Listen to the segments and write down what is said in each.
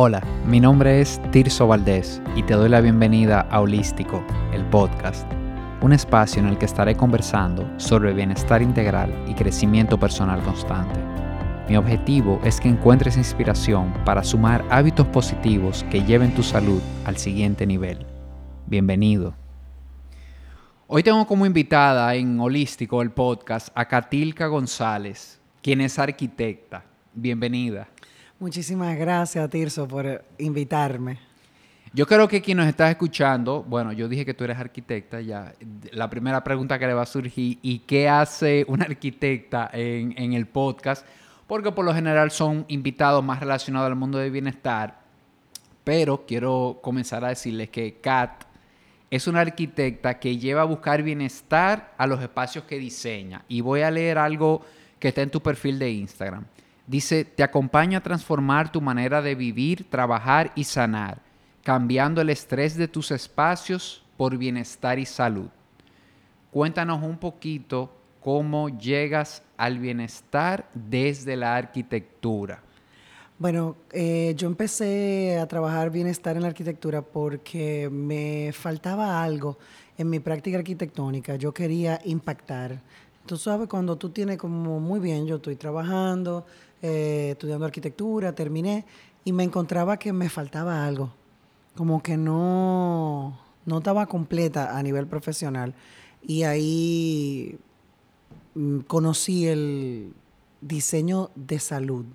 Hola, mi nombre es Tirso Valdés y te doy la bienvenida a Holístico, el podcast, un espacio en el que estaré conversando sobre bienestar integral y crecimiento personal constante. Mi objetivo es que encuentres inspiración para sumar hábitos positivos que lleven tu salud al siguiente nivel. Bienvenido. Hoy tengo como invitada en Holístico, el podcast, a Catilca González, quien es arquitecta. Bienvenida. Muchísimas gracias, Tirso, por invitarme. Yo creo que quien nos está escuchando, bueno, yo dije que tú eres arquitecta, ya la primera pregunta que le va a surgir, ¿y qué hace una arquitecta en, en el podcast? Porque por lo general son invitados más relacionados al mundo del bienestar, pero quiero comenzar a decirles que Kat es una arquitecta que lleva a buscar bienestar a los espacios que diseña. Y voy a leer algo que está en tu perfil de Instagram. Dice, te acompaño a transformar tu manera de vivir, trabajar y sanar, cambiando el estrés de tus espacios por bienestar y salud. Cuéntanos un poquito cómo llegas al bienestar desde la arquitectura. Bueno, eh, yo empecé a trabajar bienestar en la arquitectura porque me faltaba algo en mi práctica arquitectónica. Yo quería impactar. Tú sabes, cuando tú tienes como muy bien, yo estoy trabajando, eh, estudiando arquitectura, terminé y me encontraba que me faltaba algo, como que no, no estaba completa a nivel profesional. Y ahí mm, conocí el diseño de salud,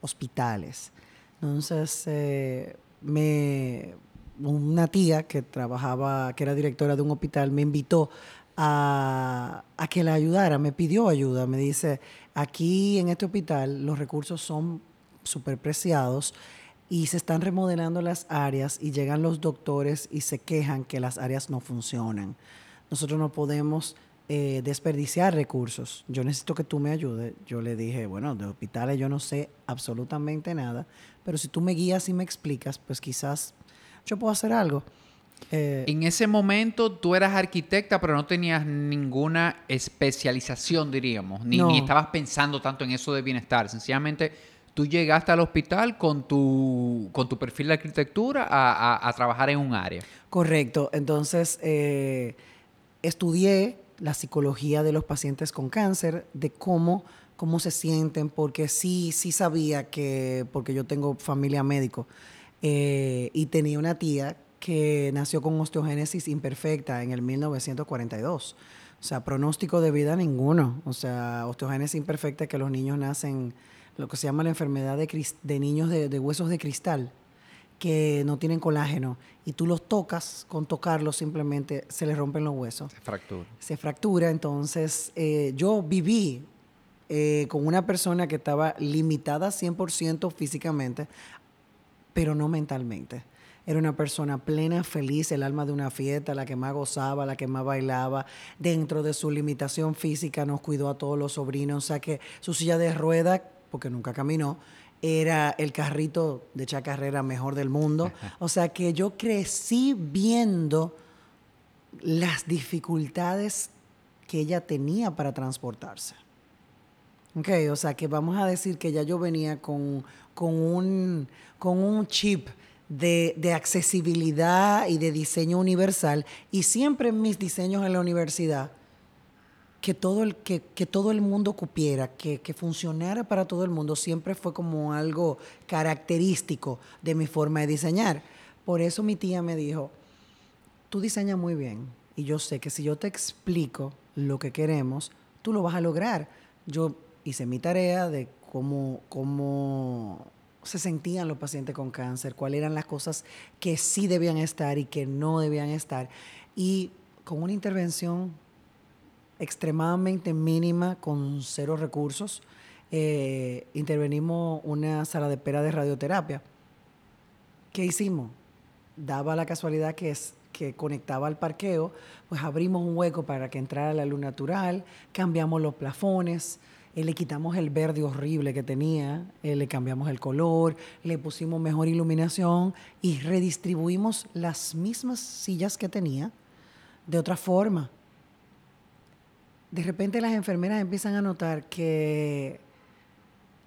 hospitales. Entonces, eh, me, una tía que trabajaba, que era directora de un hospital, me invitó a, que la ayudara, me pidió ayuda, me dice, aquí en este hospital los recursos son súper preciados y se están remodelando las áreas y llegan los doctores y se quejan que las áreas no funcionan. Nosotros no podemos eh, desperdiciar recursos. Yo necesito que tú me ayudes. Yo le dije, bueno, de hospitales yo no sé absolutamente nada, pero si tú me guías y me explicas, pues quizás yo puedo hacer algo. Eh, en ese momento tú eras arquitecta, pero no tenías ninguna especialización, diríamos, ni, ni, estabas pensando tanto en eso de bienestar. Sencillamente tú llegaste al hospital con tu, con tu perfil de arquitectura a, a, trabajar en un área. Correcto. Entonces eh, estudié la psicología de los pacientes con cáncer, de cómo cómo se sienten, porque sí, sí sabía que, porque yo tengo familia médico, eh, y tenía una tía que nació con osteogénesis imperfecta en el 1942. O sea, pronóstico de vida ninguno. O sea, osteogénesis imperfecta que los niños nacen, lo que se llama la enfermedad de, de niños de, huesos de cristal, que no tienen colágeno. Y tú los tocas, con tocarlos simplemente se les rompen los huesos. Se fractura. Se fractura. Entonces, eh, yo viví eh, con una persona que estaba limitada 100% físicamente, pero no mentalmente. Era una persona plena, feliz, el alma de una fiesta, la que más gozaba, la que más bailaba. Dentro de su limitación física nos cuidó a todos los sobrinos. O sea que su silla de ruedas, porque nunca caminó, era el carrito de chacarrera mejor del mundo. O sea que yo crecí viendo las dificultades que ella tenía para transportarse. Ok, o sea que vamos a decir que ya yo venía con, con, un, con un chip de, accesibilidad y de diseño universal. Y siempre en mis diseños en la universidad, que todo el, que, todo el mundo cupiera, que, que, funcionara para todo el mundo, siempre fue como algo característico de mi forma de diseñar. Por eso mi tía me dijo, tú diseñas muy bien y yo sé que si yo te explico lo que queremos, tú lo vas a lograr. Yo hice mi tarea de cómo, cómo se sentían los pacientes con cáncer, cuáles eran las cosas que sí debían estar y que no debían estar. Y con una intervención extremadamente mínima, con cero recursos, eh, intervenimos una sala de espera de radioterapia. ¿Qué hicimos? Daba la casualidad que, es, que conectaba al parqueo, pues abrimos un hueco para que entrara la luz natural, cambiamos los plafones, eh, le quitamos el verde horrible que tenía, eh, le cambiamos el color, le pusimos mejor iluminación y redistribuimos las mismas sillas que tenía de otra forma. De repente las enfermeras empiezan a notar que,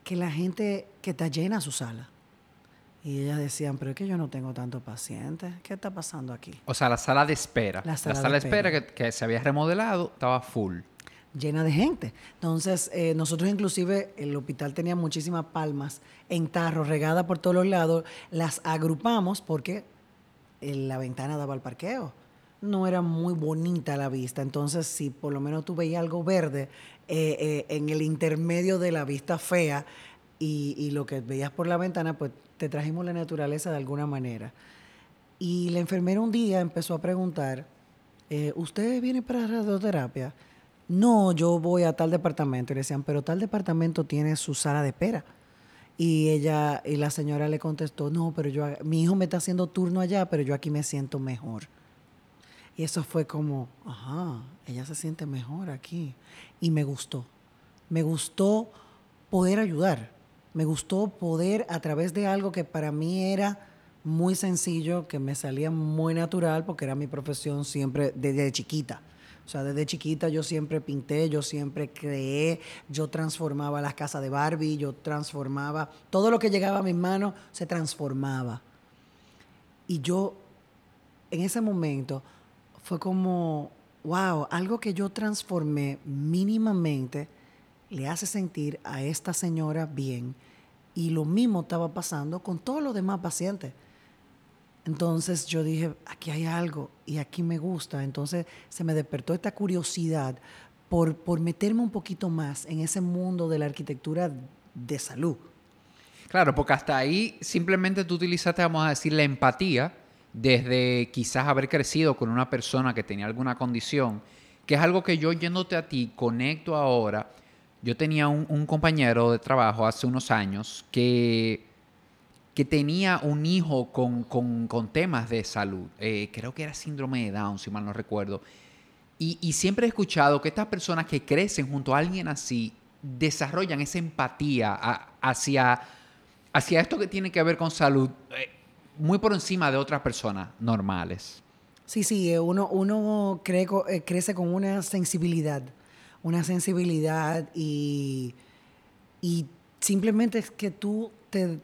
que la gente que está llena su sala. Y ellas decían, pero es que yo no tengo tantos pacientes. ¿Qué está pasando aquí? O sea, la sala de espera. La La sala de de espera, que, que se había remodelado estaba full. Llena de gente. Entonces, eh, nosotros inclusive, el hospital tenía muchísimas palmas en tarro, regadas por todos los lados. Las agrupamos porque eh, la ventana daba al parqueo. No era muy bonita la vista. Entonces, si por lo menos tú veías algo verde eh, eh, en el intermedio de la vista fea y, y lo que veías por la ventana, pues te trajimos la naturaleza de alguna manera. Y la enfermera un día empezó a preguntar, eh, ¿usted viene para radioterapia? No, yo voy a tal departamento. Y le decían, pero tal departamento tiene su sala de espera. Y ella, y la señora le contestó, no, pero yo, mi hijo me está haciendo turno allá, pero yo aquí me siento mejor. Y eso fue como, ajá, ella se siente mejor aquí. Y me gustó. Me gustó poder ayudar. Me gustó poder, a través de algo que para mí era muy sencillo, que me salía muy natural, porque era mi profesión siempre desde chiquita. O sea, desde chiquita yo siempre pinté, yo siempre creé, yo transformaba las casas de Barbie, yo transformaba, todo lo que llegaba a mis manos se transformaba. Y yo, en ese momento, fue como, wow, algo que yo transformé mínimamente le hace sentir a esta señora bien. Y lo mismo estaba pasando con todos los demás pacientes. Entonces yo dije, aquí hay algo y aquí me gusta. Entonces se me despertó esta curiosidad por, por meterme un poquito más en ese mundo de la arquitectura de salud. Claro, porque hasta ahí simplemente tú utilizaste, vamos a decir, la empatía desde quizás haber crecido con una persona que tenía alguna condición, que es algo que yo yéndote a ti conecto ahora. Yo tenía un, un compañero de trabajo hace unos años que, que tenía un hijo con, con- con temas de salud. Eh, creo que era síndrome de Down, si mal no recuerdo. Y, y siempre he escuchado que estas personas que crecen junto a alguien así desarrollan esa empatía hacia, hacia esto que tiene que ver con salud eh, muy por encima de otras personas normales. Sí, sí, eh, uno, uno cree crece con una sensibilidad, una sensibilidad y, y simplemente es que tú te,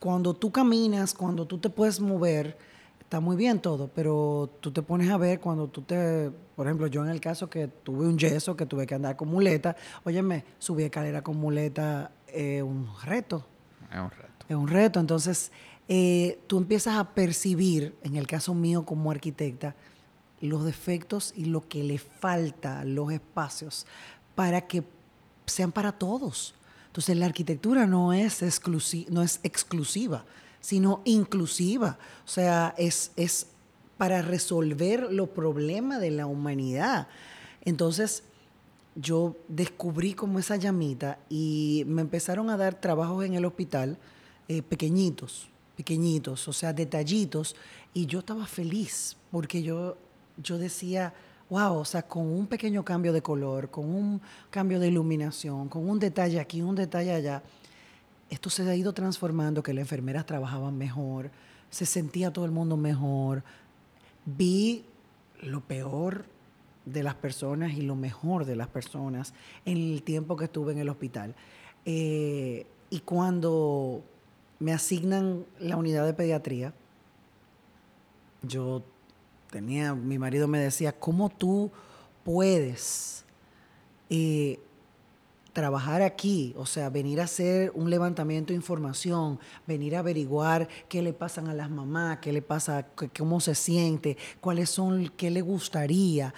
cuando tú caminas, cuando tú te puedes mover, está muy bien todo, pero tú te pones a ver cuando tú te, por ejemplo, yo en el caso que tuve un yeso, que tuve que andar con muleta, óyeme, subí escalera con muleta, eh, un reto, Es un reto. es un reto. Entonces, eh, tú empiezas a percibir, en el caso mío como arquitecta, los defectos y lo que le falta a los espacios para que sean para todos. Entonces, la arquitectura no es, exclusi- no es exclusiva, sino inclusiva. O sea, es, es para resolver los problemas de la humanidad. Entonces, yo descubrí como esa llamita y me empezaron a dar trabajos en el hospital eh, pequeñitos, pequeñitos, o sea, detallitos, y yo estaba feliz porque yo, yo decía, wow, o sea, con un pequeño cambio de color, con un cambio de iluminación, con un detalle aquí, un detalle allá, esto se ha ido transformando, que las enfermeras trabajaban mejor, se sentía todo el mundo mejor, vi lo peor de las personas y lo mejor de las personas en el tiempo que estuve en el hospital. Eh, y cuando me asignan la unidad de pediatría, yo tenía, mi marido me decía, ¿cómo tú puedes eh, trabajar aquí? O sea, venir a hacer un levantamiento de información, venir a averiguar qué le pasan a las mamás, qué le pasa, cómo se siente, cuáles son, qué le gustaría,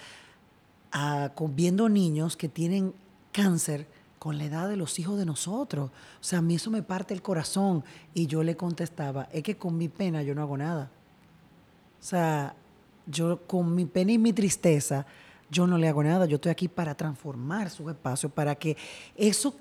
con- viendo niños que tienen cáncer con la edad de los hijos de nosotros. O sea, a mí eso me parte el corazón. Y yo le contestaba, es que con mi pena yo no hago nada. O sea, yo con mi pena y mi tristeza, yo no le hago nada. Yo estoy aquí para transformar sus espacios, para que eso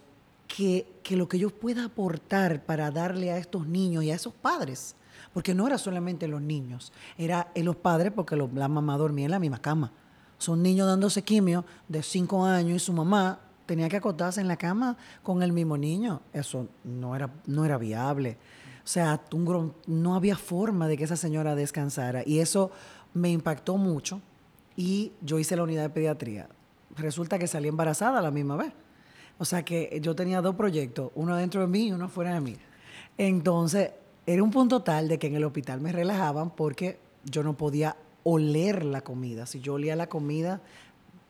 que, que lo que yo pueda aportar para darle a estos niños y a esos padres, porque no era solamente los niños, era los padres porque los- la mamá dormía en la misma cama. Son niños dándose quimio de cinco años y su mamá tenía que acostarse en la cama con el mismo niño. Eso no era, no era viable. O sea, no había forma de que esa señora descansara. Y eso me impactó mucho. Y yo hice la unidad de pediatría. Resulta que salí embarazada la misma vez. O sea que yo tenía dos proyectos, uno dentro de mí y uno fuera de mí. Entonces, era un punto tal de que en el hospital me relajaban porque yo no podía oler la comida. Si yo olía la comida,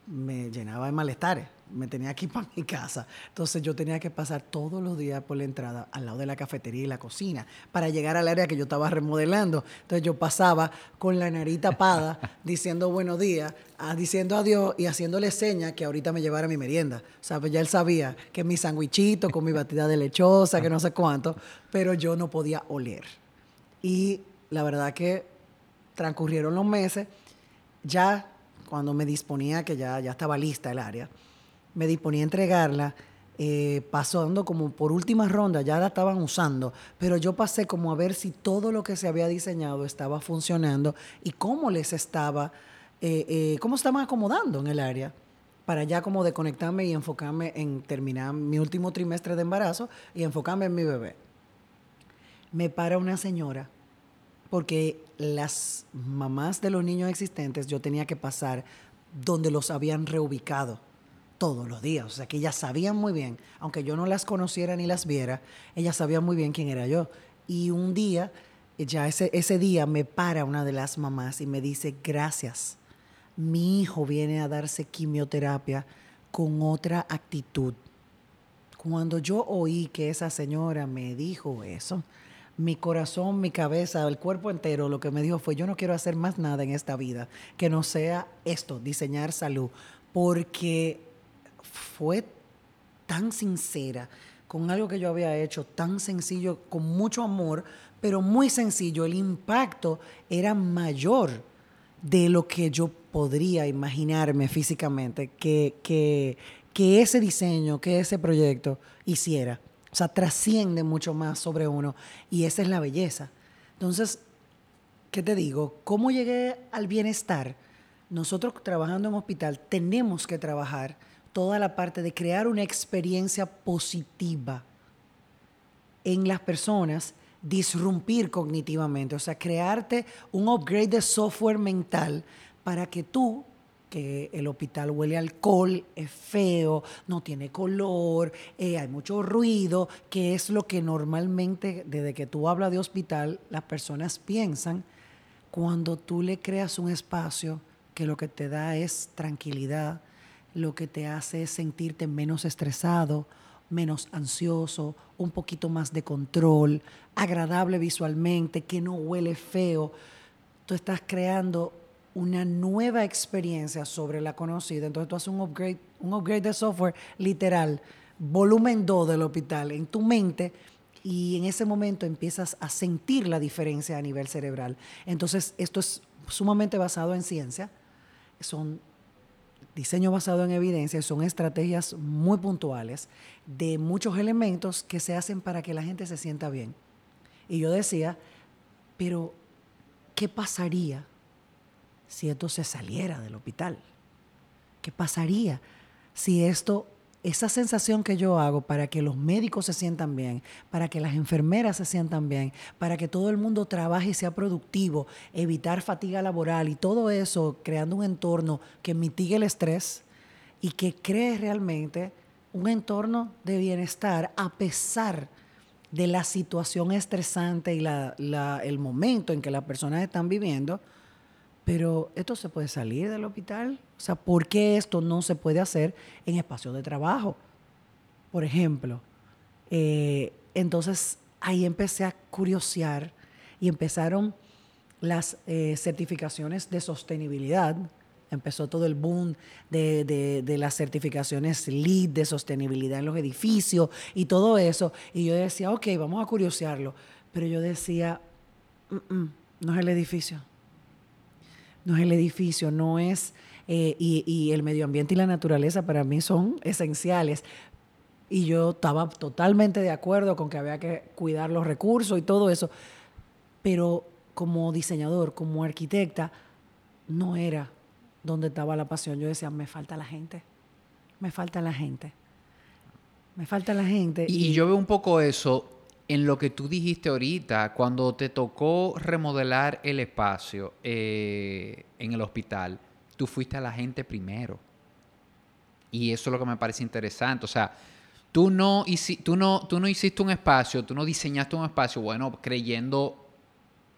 me llenaba de malestares. Me tenía que ir para mi casa. Entonces yo tenía que pasar todos los días por la entrada al lado de la cafetería y la cocina para llegar al área que yo estaba remodelando. Entonces yo pasaba con la nariz tapada diciendo buenos días, ah, diciendo adiós y haciéndole señas que ahorita me llevara mi merienda. O sea, pues ya él sabía que mi sandwichito con mi batida de lechosa, que no sé cuánto, pero yo no podía oler. Y la verdad que transcurrieron los meses, ya cuando me disponía, que ya, ya estaba lista el área, me disponía a entregarla, eh, pasando como por última ronda, ya la estaban usando, pero yo pasé como a ver si todo lo que se había diseñado estaba funcionando y cómo les estaba, eh, eh, cómo estaban acomodando en el área para ya como desconectarme y enfocarme en terminar mi último trimestre de embarazo y enfocarme en mi bebé. Me para una señora porque las mamás de los niños existentes yo tenía que pasar donde los habían reubicado todos los días. O sea, que ellas sabían muy bien, aunque yo no las conociera ni las viera, ellas sabían muy bien quién era yo. Y un día, ya ese, ese día me para una de las mamás y me dice, gracias, mi hijo viene a darse quimioterapia con otra actitud. Cuando yo oí que esa señora me dijo eso, mi corazón, mi cabeza, el cuerpo entero, lo que me dijo fue, yo no quiero hacer más nada en esta vida que no sea esto, diseñar salud, porque fue tan sincera con algo que yo había hecho, tan sencillo, con mucho amor, pero muy sencillo. El impacto era mayor de lo que yo podría imaginarme físicamente que, que, que ese diseño, que ese proyecto hiciera. O sea, trasciende mucho más sobre uno y esa es la belleza. Entonces, ¿qué te digo? ¿Cómo llegué al bienestar? Nosotros trabajando en hospital tenemos que trabajar toda la parte de crear una experiencia positiva en las personas, disrumpir cognitivamente, o sea, crearte un upgrade de software mental para que tú que el hospital huele alcohol, es feo, no tiene color, eh, hay mucho ruido, que es lo que normalmente, desde que tú hablas de hospital, las personas piensan cuando tú le creas un espacio que lo que te da es tranquilidad, lo que te hace es sentirte menos estresado, menos ansioso, un poquito más de control, agradable visualmente, que no huele feo. Tú estás creando una nueva experiencia sobre la conocida. Entonces tú haces un upgrade, un upgrade de software literal, volumen 2 del hospital en tu mente y en ese momento empiezas a sentir la diferencia a nivel cerebral. Entonces esto es sumamente basado en ciencia, son diseño basado en evidencia, son estrategias muy puntuales de muchos elementos que se hacen para que la gente se sienta bien. Y yo decía, pero ¿qué pasaría si esto se saliera del hospital? ¿Qué pasaría si esto, esa sensación que yo hago para que los médicos se sientan bien, para que las enfermeras se sientan bien, para que todo el mundo trabaje y sea productivo, evitar fatiga laboral y todo eso, creando un entorno que mitigue el estrés y que cree realmente un entorno de bienestar a pesar de la situación estresante y el momento en que las personas están viviendo, pero esto se puede salir del hospital. O sea, ¿por qué esto no se puede hacer en espacios de trabajo? Por ejemplo. Eh, entonces ahí empecé a curiosear y empezaron las eh, certificaciones de sostenibilidad. Empezó todo el boom de, de, las certificaciones LEED de sostenibilidad en los edificios y todo eso. Y yo decía, ok, vamos a curiosearlo. Pero yo decía, mm, mm, no es el edificio no es el edificio, no es... Eh, y, el medio ambiente y la naturaleza para mí son esenciales. Y yo estaba totalmente de acuerdo con que había que cuidar los recursos y todo eso. Pero como diseñador, como arquitecta, no era donde estaba la pasión. Yo decía, me falta la gente. Me falta la gente. Me falta la gente. y yo veo un poco eso en lo que tú dijiste ahorita, cuando te tocó remodelar el espacio eh, en el hospital, tú fuiste a la gente primero. Y eso es lo que me parece interesante. O sea, tú no, tú, no, tú no hiciste un espacio, tú no diseñaste un espacio, bueno, creyendo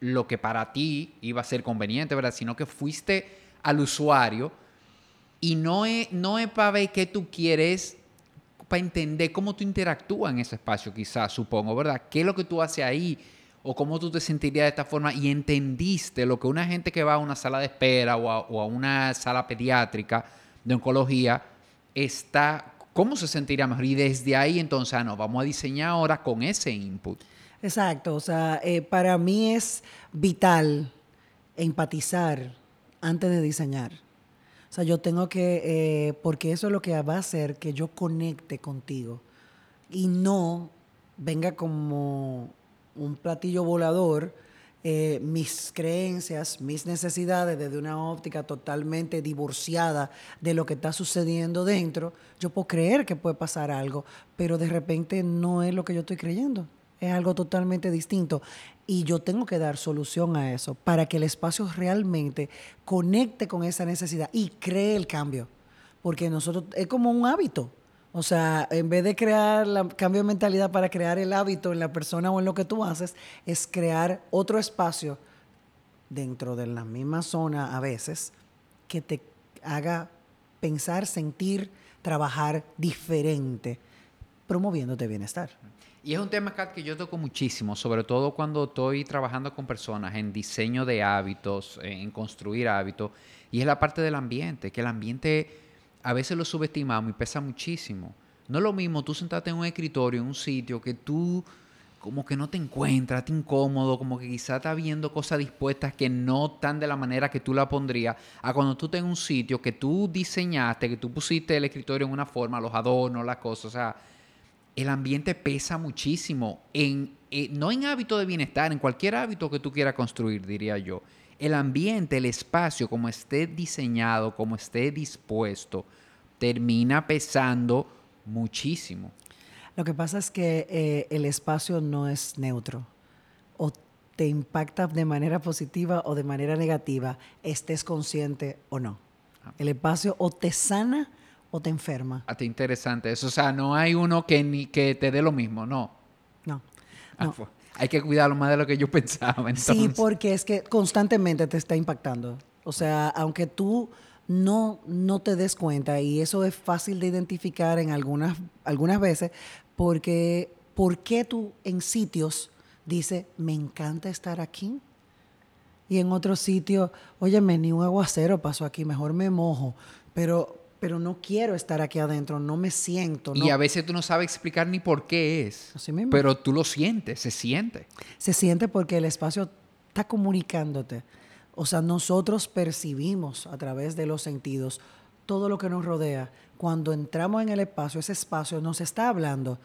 lo que para ti iba a ser conveniente, ¿verdad? Sino que fuiste al usuario y no es, no es para ver qué tú quieres, para entender cómo tú interactúas en ese espacio, quizás, supongo, ¿verdad? ¿Qué es lo que tú haces ahí? O cómo tú te sentirías de esta forma y entendiste lo que una gente que va a una sala de espera o a, una sala pediátrica de oncología está ¿cómo se sentiría mejor? Y desde ahí entonces, ah, no, vamos a diseñar ahora con ese input. Exacto, o sea, eh, para mí es vital empatizar antes de diseñar. O sea, yo tengo que, eh, porque eso es lo que va a hacer que yo conecte contigo y no venga como un platillo volador eh, mis creencias, mis necesidades desde una óptica totalmente divorciada de lo que está sucediendo dentro, yo puedo creer que puede pasar algo, pero de repente no es lo que yo estoy creyendo. Es algo totalmente distinto. Y yo tengo que dar solución a eso para que el espacio realmente conecte con esa necesidad y cree el cambio. Porque nosotros es como un hábito. O sea, en vez de crear el cambio de mentalidad para crear el hábito en la persona o en lo que tú haces, es crear otro espacio dentro de la misma zona a veces que te haga pensar, sentir, trabajar diferente, promoviéndote bienestar. Y es un tema, que yo toco muchísimo, sobre todo cuando estoy trabajando con personas en diseño de hábitos, en construir hábitos, y es la parte del ambiente, que el ambiente a veces lo subestimamos y pesa muchísimo. No es lo mismo tú sentarte en un escritorio, en un sitio que tú como que no te encuentras, te incómodo, como que quizás estás viendo cosas dispuestas que no están de la manera que tú la pondrías, a cuando tú estás en un sitio que tú diseñaste, que tú pusiste el escritorio en una forma, los adornos, las cosas, o sea, el ambiente pesa muchísimo, en, eh, no en hábito de bienestar, en cualquier hábito que tú quieras construir, diría yo el ambiente, el espacio, como esté diseñado, como esté dispuesto, termina pesando muchísimo. Lo que pasa es que eh, el espacio no es neutro. O te impacta de manera positiva o de manera negativa, estés consciente o no. Ah. El espacio o te sana o te enferma. Ah, te interesante eso. O sea, no hay uno que, ni, que te dé lo mismo, no. No. Ah, hay que cuidarlo más de lo que yo pensaba. Sí, porque es que constantemente te está impactando. O sea, aunque tú no, no te des cuenta, y eso es fácil de identificar en algunas, algunas veces, porque ¿por qué tú en sitios dices, me encanta estar aquí? Y en otros sitios, óyeme, ni un aguacero pasó aquí, mejor me mojo. Pero pero no quiero estar aquí adentro, no me siento. Y a veces tú no sabes explicar ni por qué es. Así mismo. Pero tú lo sientes, se siente. Se siente porque el espacio está comunicándote. O sea, nosotros percibimos a través de los sentidos todo lo que nos rodea. Cuando entramos en el espacio, ese espacio nos está hablando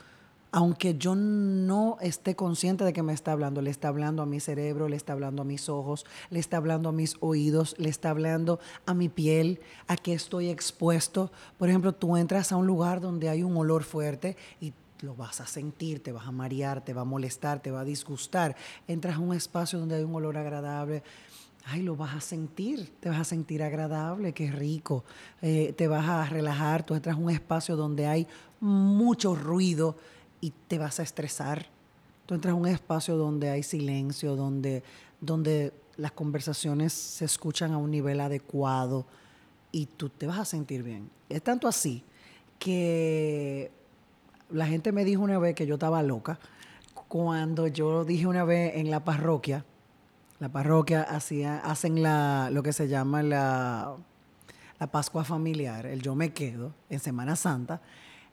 aunque yo no esté consciente de que me está hablando, le está hablando a mi cerebro, le está hablando a mis ojos, le está hablando a mis oídos, le está hablando a mi piel, a qué estoy expuesto. Por ejemplo, tú entras a un lugar donde hay un olor fuerte y lo vas a sentir, te vas a marear, te va a molestar, te va a disgustar. Entras a un espacio donde hay un olor agradable, ay, lo vas a sentir, te vas a sentir agradable, qué rico, eh, te vas a relajar, tú entras a un espacio donde hay mucho ruido y te vas a estresar. Tú entras a un espacio donde hay silencio, donde, donde las conversaciones se escuchan a un nivel adecuado y tú te vas a sentir bien. Es tanto así que la gente me dijo una vez que yo estaba loca cuando yo dije una vez en la parroquia, la parroquia hacía, hacen la, lo que se llama la, la Pascua familiar, el yo me quedo en Semana Santa,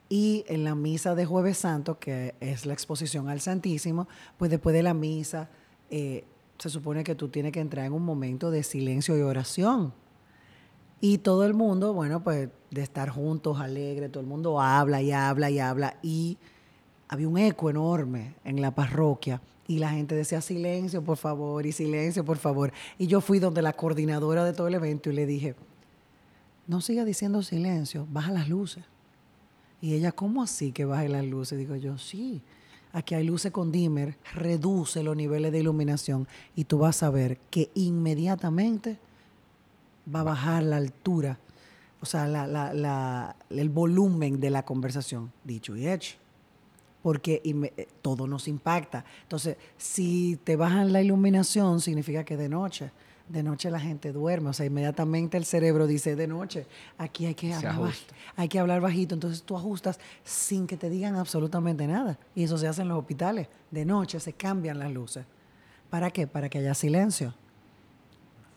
y en la misa de Jueves Santo, que es la exposición al Santísimo, pues después de la misa eh, se supone que tú tienes que entrar en un momento de silencio y oración. Y todo el mundo, bueno, pues de estar juntos, alegre, todo el mundo habla y habla y habla. Y había un eco enorme en la parroquia y la gente decía silencio, por favor, y silencio, por favor. Y yo fui donde la coordinadora de todo el evento y le dije, no siga diciendo silencio, baja las luces. Y ella, ¿cómo así que baje las luces? Digo yo, sí. Aquí hay luces con dimmer, reduce los niveles de iluminación y tú vas a ver que inmediatamente va a bajar la altura, o sea, el volumen de la conversación. Dicho y hecho. porque eh, todo nos impacta. Entonces, si te bajan la iluminación, significa que de noche. De noche la gente duerme, o sea, inmediatamente el cerebro dice, de noche, aquí hay que, hablar hay que hablar bajito, entonces tú ajustas sin que te digan absolutamente nada. Y eso se hace en los hospitales. De noche se cambian las luces. ¿Para qué? Para que haya silencio.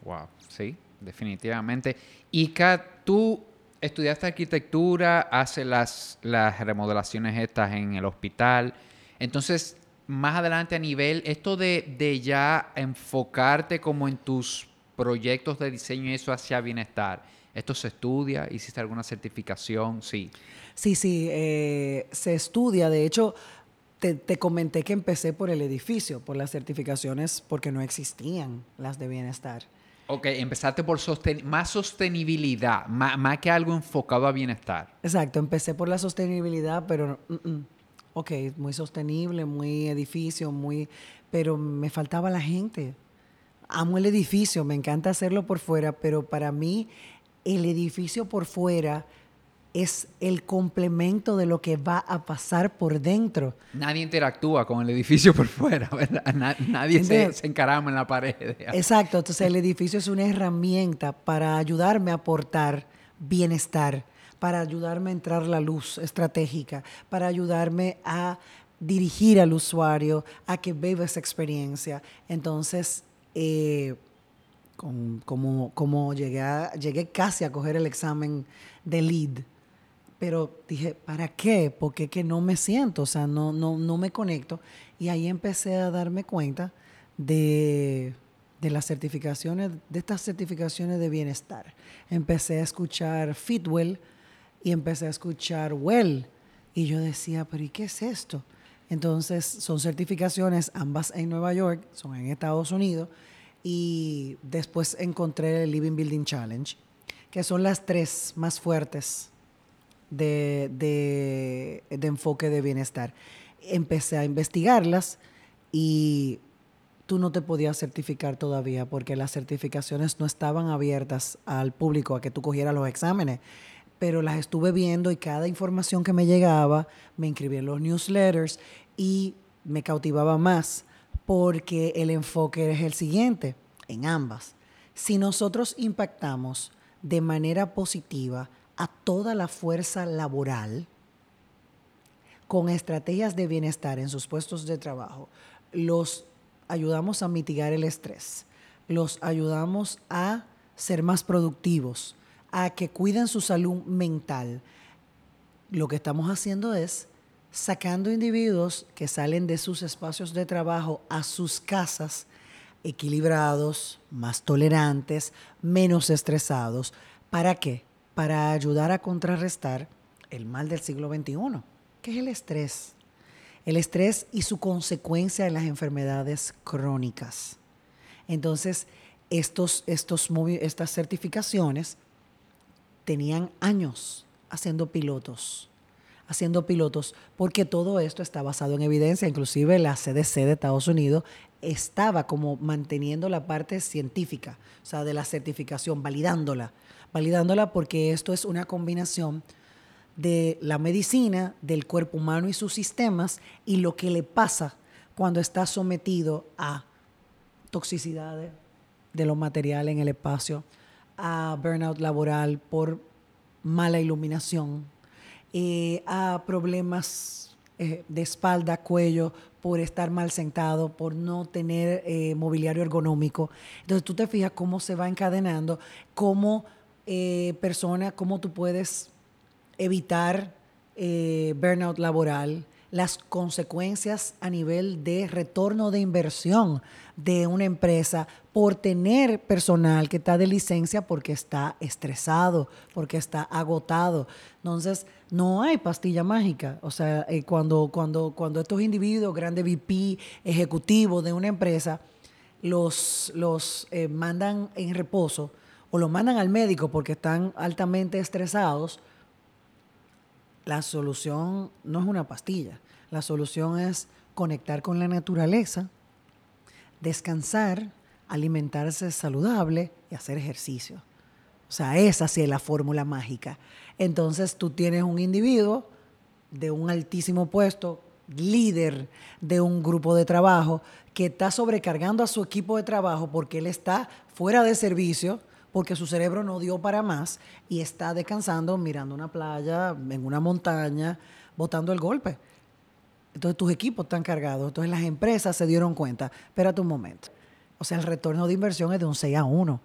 Wow, sí, definitivamente. Y Kat, tú estudiaste arquitectura, haces las, las remodelaciones estas en el hospital. Entonces, más adelante a nivel, esto de, de, ya enfocarte como en tus proyectos de diseño y eso hacia bienestar, ¿esto se estudia? ¿Hiciste alguna certificación? Sí. Sí, sí, eh, se estudia. De hecho, te, te, comenté que empecé por el edificio, por las certificaciones, porque no existían las de bienestar. Ok, empezaste por más sostenibilidad, más, que algo enfocado a bienestar. Exacto, empecé por la sostenibilidad, pero, mm, mm, ok, muy sostenible, muy edificio, muy, pero me faltaba la gente. Amo el edificio, me encanta hacerlo por fuera, pero para mí el edificio por fuera es el complemento de lo que va a pasar por dentro. Nadie interactúa con el edificio por fuera, ¿verdad? Nadie se, se, encarama en la pared. Exacto, entonces el edificio es una herramienta para ayudarme a aportar bienestar, para ayudarme a entrar la luz estratégica, para ayudarme a dirigir al usuario a que viva esa experiencia. Entonces, eh, como, como llegué, llegué casi a coger el examen de lead, pero dije, ¿para qué? Porque que no me siento, o sea, no, no, no me conecto. Y ahí empecé a darme cuenta de, de las certificaciones, de estas certificaciones de bienestar. Empecé a escuchar Fitwell y empecé a escuchar Well. Y yo decía, pero ¿y qué es esto? Entonces, son certificaciones, ambas en Nueva York, son en Estados Unidos. Y después encontré el Living Building Challenge, que son las tres más fuertes de, enfoque de bienestar. Empecé a investigarlas y tú no te podías certificar todavía porque las certificaciones no estaban abiertas al público a que tú cogieras los exámenes. Pero las estuve viendo y cada información que me llegaba, me inscribí en los newsletters y me cautivaba más porque el enfoque es el siguiente en ambas. Si nosotros impactamos de manera positiva a toda la fuerza laboral con estrategias de bienestar en sus puestos de trabajo, los ayudamos a mitigar el estrés, los ayudamos a ser más productivos, a que cuiden su salud mental. Lo que estamos haciendo es sacando individuos que salen de sus espacios de trabajo a sus casas equilibrados, más tolerantes, menos estresados. ¿Para qué? para ayudar a contrarrestar el mal del siglo XXI, que es el estrés. El estrés y su consecuencia en las enfermedades crónicas. Entonces, estos, estos, estas certificaciones tenían años haciendo pilotos, haciendo pilotos, porque todo esto está basado en evidencia, inclusive la CDC de Estados Unidos estaba como manteniendo la parte científica, o sea, de la certificación, validándola validándola porque esto es una combinación de la medicina, del cuerpo humano y sus sistemas y lo que le pasa cuando está sometido a toxicidades de los materiales en el espacio, a burnout laboral por mala iluminación, eh, a problemas eh, de espalda, cuello, por estar mal sentado, por no tener eh, mobiliario ergonómico. Entonces tú te fijas cómo se va encadenando, cómo persona, cómo tú puedes evitar burnout laboral, las consecuencias a nivel de retorno de inversión de una empresa por tener personal que está de licencia porque está estresado, porque está agotado. Entonces, no hay pastilla mágica. O sea, eh, cuando, cuando, cuando estos individuos, grandes VP, ejecutivos de una empresa, los, los eh, mandan en reposo, o lo mandan al médico porque están altamente estresados, la solución no es una pastilla. La solución es conectar con la naturaleza, descansar, alimentarse saludable y hacer ejercicio. O sea, esa sí es la fórmula mágica. Entonces tú tienes un individuo de un altísimo puesto, líder de un grupo de trabajo que está sobrecargando a su equipo de trabajo porque él está fuera de servicio, porque su cerebro no dio para más y está descansando mirando una playa, en una montaña, botando el golpe. Entonces tus equipos están cargados. Entonces las empresas se dieron cuenta, espérate un momento. O sea, el retorno de inversión es de un 6 a 1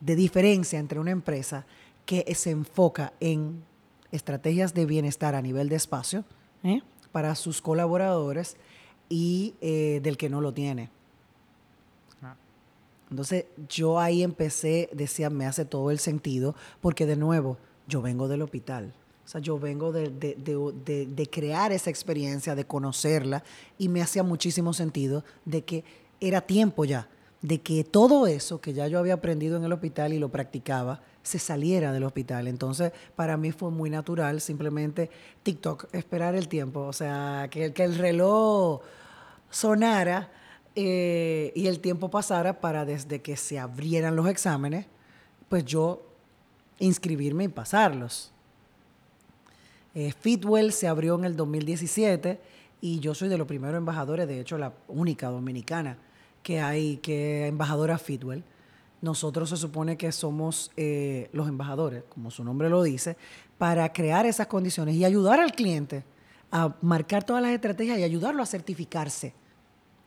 de diferencia entre una empresa que se enfoca en estrategias de bienestar a nivel de espacio ¿eh? para sus colaboradores y eh, del que no lo tiene. Entonces yo ahí empecé, decía, me hace todo el sentido, porque de nuevo, yo vengo del hospital. O sea, yo vengo de, de, crear esa experiencia, de conocerla, y me hacía muchísimo sentido de que era tiempo ya de que todo eso que ya yo había aprendido en el hospital y lo practicaba, se saliera del hospital. Entonces, para mí fue muy natural simplemente TikTok, esperar el tiempo, o sea, que, que el reloj sonara eh, y el tiempo pasara para desde que se abrieran los exámenes, pues yo inscribirme y pasarlos. Eh, Fitwell se abrió en el 2017 y yo soy de los primeros embajadores, de hecho la única dominicana que hay, que embajadora Fitwell. Nosotros se supone que somos eh, los embajadores, como su nombre lo dice, para crear esas condiciones y ayudar al cliente a marcar todas las estrategias y ayudarlo a certificarse.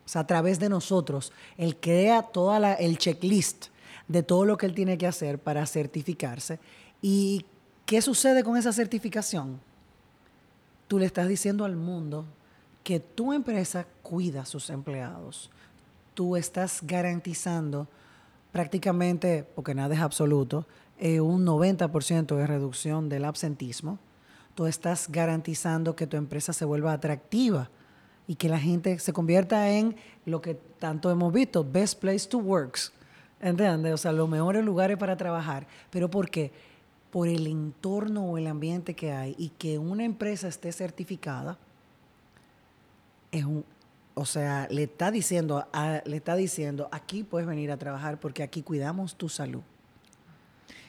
O sea, a través de nosotros, él crea toda el checklist de todo lo que él tiene que hacer para certificarse. ¿Y qué sucede con esa certificación? Tú le estás diciendo al mundo que tu empresa cuida a sus empleados, tú estás garantizando prácticamente, porque nada es absoluto, eh, un 90% de reducción del absentismo. Tú estás garantizando que tu empresa se vuelva atractiva y que la gente se convierta en lo que tanto hemos visto, best place to work. ¿Entiendes? O sea, los mejores lugares para trabajar. ¿Pero por qué? Por el entorno o el ambiente que hay y que una empresa esté certificada es un, o sea, le está diciendo, le está diciendo, aquí puedes venir a trabajar porque aquí cuidamos tu salud.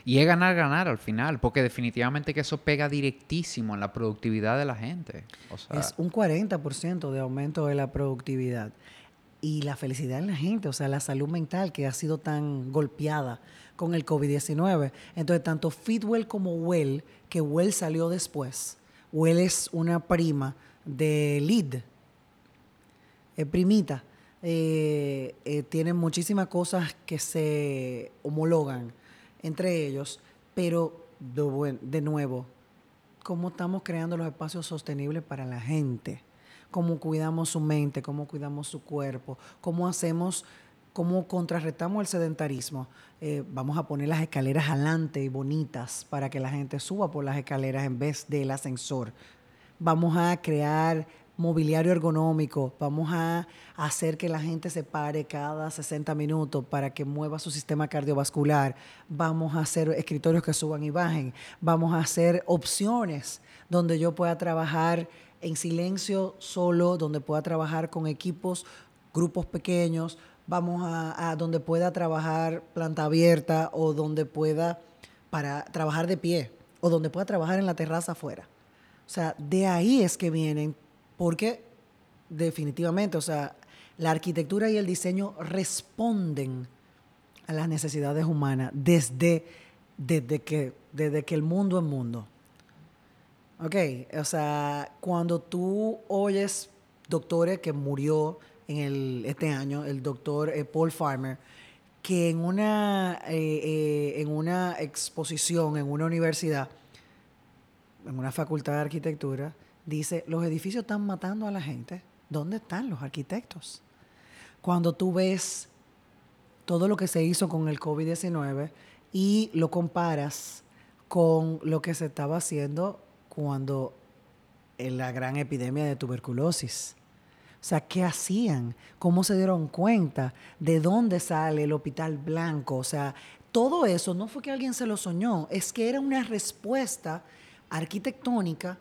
Y es ganar, ganar al final, porque definitivamente que eso pega directísimo en la productividad de la gente. es un 40% de aumento de la productividad. Y la felicidad en la gente, o sea, la salud mental que ha sido tan golpeada con el COVID-19. Entonces, tanto Fitwell como Well, que Well salió después, Well es una prima de Lead, eh, primita, eh, eh, tienen muchísimas cosas que se homologan entre ellos, pero de, nuevo, ¿cómo estamos creando los espacios sostenibles para la gente? ¿Cómo cuidamos su mente? ¿Cómo cuidamos su cuerpo? ¿Cómo hacemos cómo contrarrestamos el sedentarismo. vamos a poner las escaleras adelante y bonitas para que la gente suba por las escaleras en vez del ascensor. Vamos a crear mobiliario ergonómico, vamos a hacer que la gente se pare cada 60 minutos para que mueva su sistema cardiovascular, vamos a hacer escritorios que suban y bajen, vamos a hacer opciones donde yo pueda trabajar en silencio solo, donde pueda trabajar con equipos, grupos pequeños, vamos a, donde pueda trabajar planta abierta o donde pueda para trabajar de pie o donde pueda trabajar en la terraza afuera. O sea, de ahí es que vienen porque definitivamente, o sea, la arquitectura y el diseño responden a las necesidades humanas desde, desde, que, desde que el mundo es mundo. Ok, o sea, cuando tú oyes doctores que murió en el, este año, el doctor eh, Paul Farmer, que en una, eh, eh, en una exposición en una universidad, en una facultad de arquitectura, dice, los edificios están matando a la gente. ¿Dónde están los arquitectos? Cuando tú ves todo lo que se hizo con el COVID-19 y lo comparas con lo que se estaba haciendo cuando en la gran epidemia de tuberculosis. O sea, ¿qué hacían? ¿Cómo se dieron cuenta? ¿De dónde sale el hospital blanco? O sea, todo eso no fue que alguien se lo soñó, es que era una respuesta arquitectónica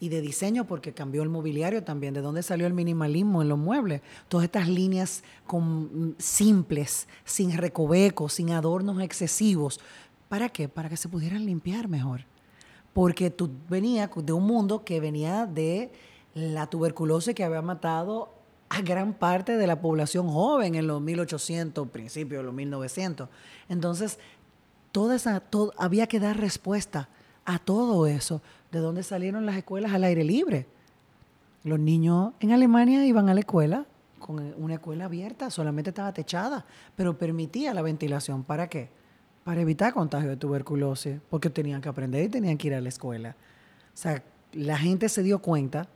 y de diseño porque cambió el mobiliario también, de dónde salió el minimalismo en los muebles. Todas estas líneas mm, simples, sin recovecos, sin adornos excesivos. ¿Para qué? Para que se pudieran limpiar mejor. Porque tú venías de un mundo que venía de la tuberculosis que había matado a gran parte de la población joven en los 1800, principios de los 1900. Entonces, toda esa, había que dar respuesta a todo eso, de dónde salieron las escuelas al aire libre. Los niños en Alemania iban a la escuela con una escuela abierta, solamente estaba techada, pero permitía la ventilación. ¿Para qué? Para evitar contagio de tuberculosis, porque tenían que aprender y tenían que ir a la escuela. O sea, la gente se dio cuenta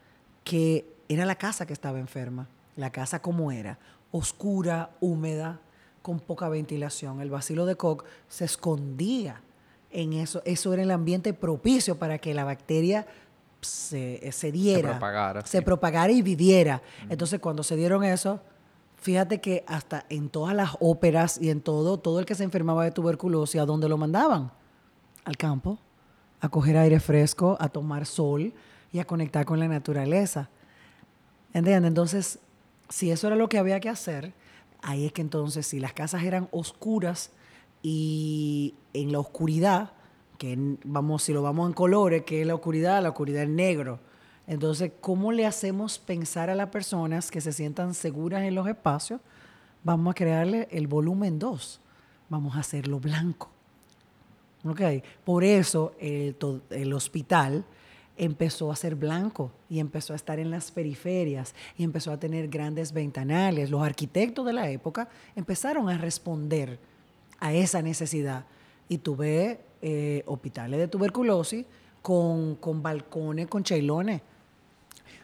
que era la casa que estaba enferma, la casa como era, oscura, húmeda, con poca ventilación. El bacilo de Koch se escondía en eso. Eso era el ambiente propicio para que la bacteria se, se diera, se propagara, se propagara y viviera. Entonces, cuando se dieron eso, fíjate que hasta en todas las óperas y en todo, todo el que se enfermaba de tuberculosis, ¿a dónde lo mandaban? Al campo, a coger aire fresco, a tomar sol y a conectar con la naturaleza. ¿Entiendes? Entonces, si eso era lo que había que hacer, ahí es que entonces, si las casas eran oscuras y en la oscuridad, que vamos, si lo vamos en colores, que es la oscuridad, la oscuridad es negro. Entonces, ¿cómo le hacemos pensar a las personas que se sientan seguras en los espacios? Vamos a crearle el volumen 2. Vamos a hacerlo blanco. ¿Ok? Por eso el, el hospital empezó a ser blanco y empezó a estar en las periferias y empezó a tener grandes ventanales. Los arquitectos de la época empezaron a responder a esa necesidad. Y tuve eh, hospitales de tuberculosis con, balcones, con chailones.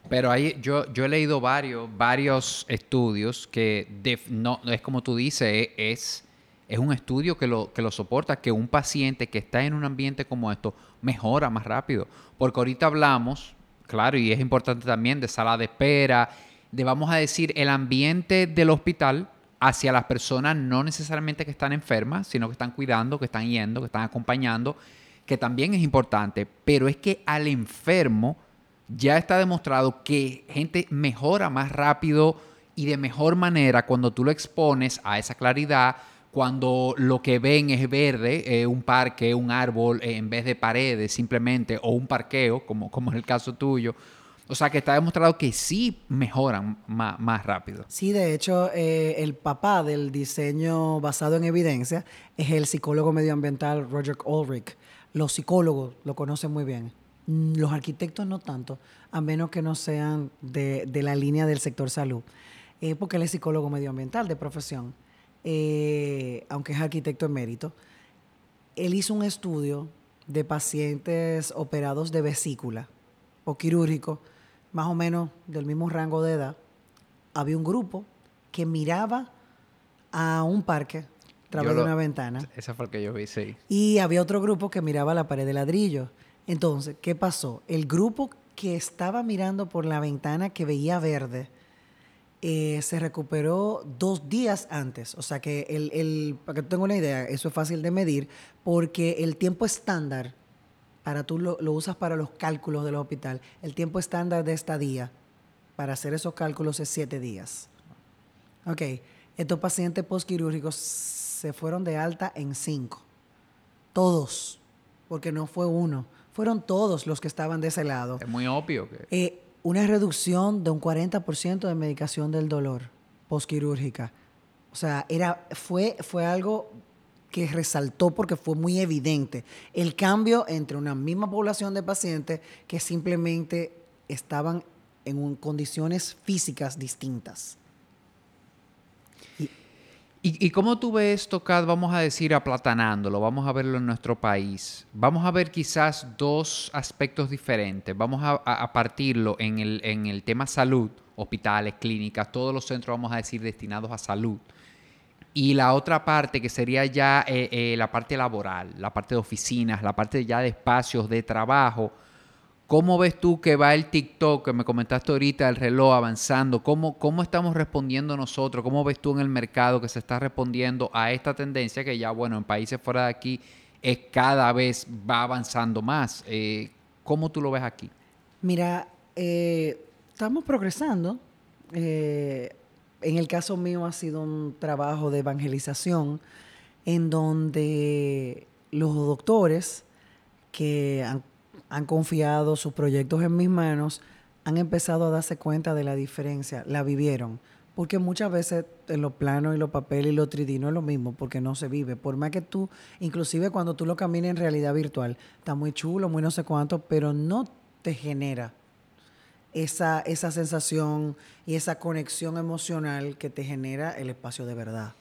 Pero ahí yo, yo he leído varios, varios estudios que no, es como tú dices, es, es un estudio que lo, que lo soporta, que un paciente que está en un ambiente como esto mejora más rápido. Porque ahorita hablamos, claro, y es importante también de sala de espera, de vamos a decir el ambiente del hospital hacia las personas no necesariamente que están enfermas, sino que están cuidando, que están yendo, que están acompañando, que también es importante, pero es que al enfermo ya está demostrado que gente mejora más rápido y de mejor manera cuando tú lo expones a esa claridad, cuando lo que ven es verde, eh, un parque, un árbol, eh, en vez de paredes simplemente, o un parqueo, como, como es el caso tuyo, o sea, que está demostrado que sí mejoran más, rápido. Sí, de hecho, eh, el papá del diseño basado en evidencia es el psicólogo medioambiental Roger Ulrich. Los psicólogos lo conocen muy bien. Mm, los arquitectos no tanto, a menos que no sean de, la línea del sector salud. Eh, porque él es psicólogo medioambiental de profesión, eh, aunque es arquitecto en mérito. Él hizo un estudio de pacientes operados de vesícula o quirúrgico más o menos del mismo rango de edad, había un grupo que miraba a un parque a través de una ventana. Esa fue el que yo vi, sí. Y había otro grupo que miraba la pared de ladrillo. Entonces, ¿qué pasó? El grupo que estaba mirando por la ventana que veía verde eh, se recuperó dos días antes. O sea que, el, el, para que tenga una idea, eso es fácil de medir, porque el tiempo estándar para tú lo, usas para los cálculos del hospital. El tiempo estándar de estadía para hacer esos cálculos es siete días. Ok, estos pacientes postquirúrgicos se fueron de alta en cinco. Todos, porque no fue uno, fueron todos los que estaban de ese lado. Es muy obvio que... Eh, una reducción de un 40% de medicación del dolor postquirúrgica. O sea, era, fue, fue algo que resaltó porque fue muy evidente el cambio entre una misma población de pacientes que simplemente estaban en condiciones físicas distintas. ¿Y, ¿Y, cómo tú ves esto, Vamos a decir, aplatanándolo, vamos a verlo en nuestro país. Vamos a ver quizás dos aspectos diferentes. Vamos a, a partirlo en el, en el tema salud, hospitales, clínicas, todos los centros, vamos a decir, destinados a salud. Y la otra parte que sería ya eh, eh, la parte laboral, la parte de oficinas, la parte ya de espacios de trabajo. ¿Cómo ves tú que va el TikTok, que me comentaste ahorita, el reloj avanzando? ¿Cómo, ¿Cómo estamos respondiendo nosotros? ¿Cómo ves tú en el mercado que se está respondiendo a esta tendencia que ya, bueno, en países fuera de aquí es cada vez va avanzando más? Eh, ¿Cómo tú lo ves aquí? Mira, estamos progresando en el caso mío ha sido un trabajo de evangelización en donde los doctores que han, confiado sus proyectos en mis manos han empezado a darse cuenta de la diferencia, la vivieron. Porque muchas veces en los planos y los papeles y los 3D no es lo mismo, porque no se vive. Por más que tú, inclusive cuando tú lo caminas en realidad virtual, está muy chulo, muy no sé cuánto, pero no te genera esa, esa sensación y esa conexión emocional que te genera el espacio de verdad.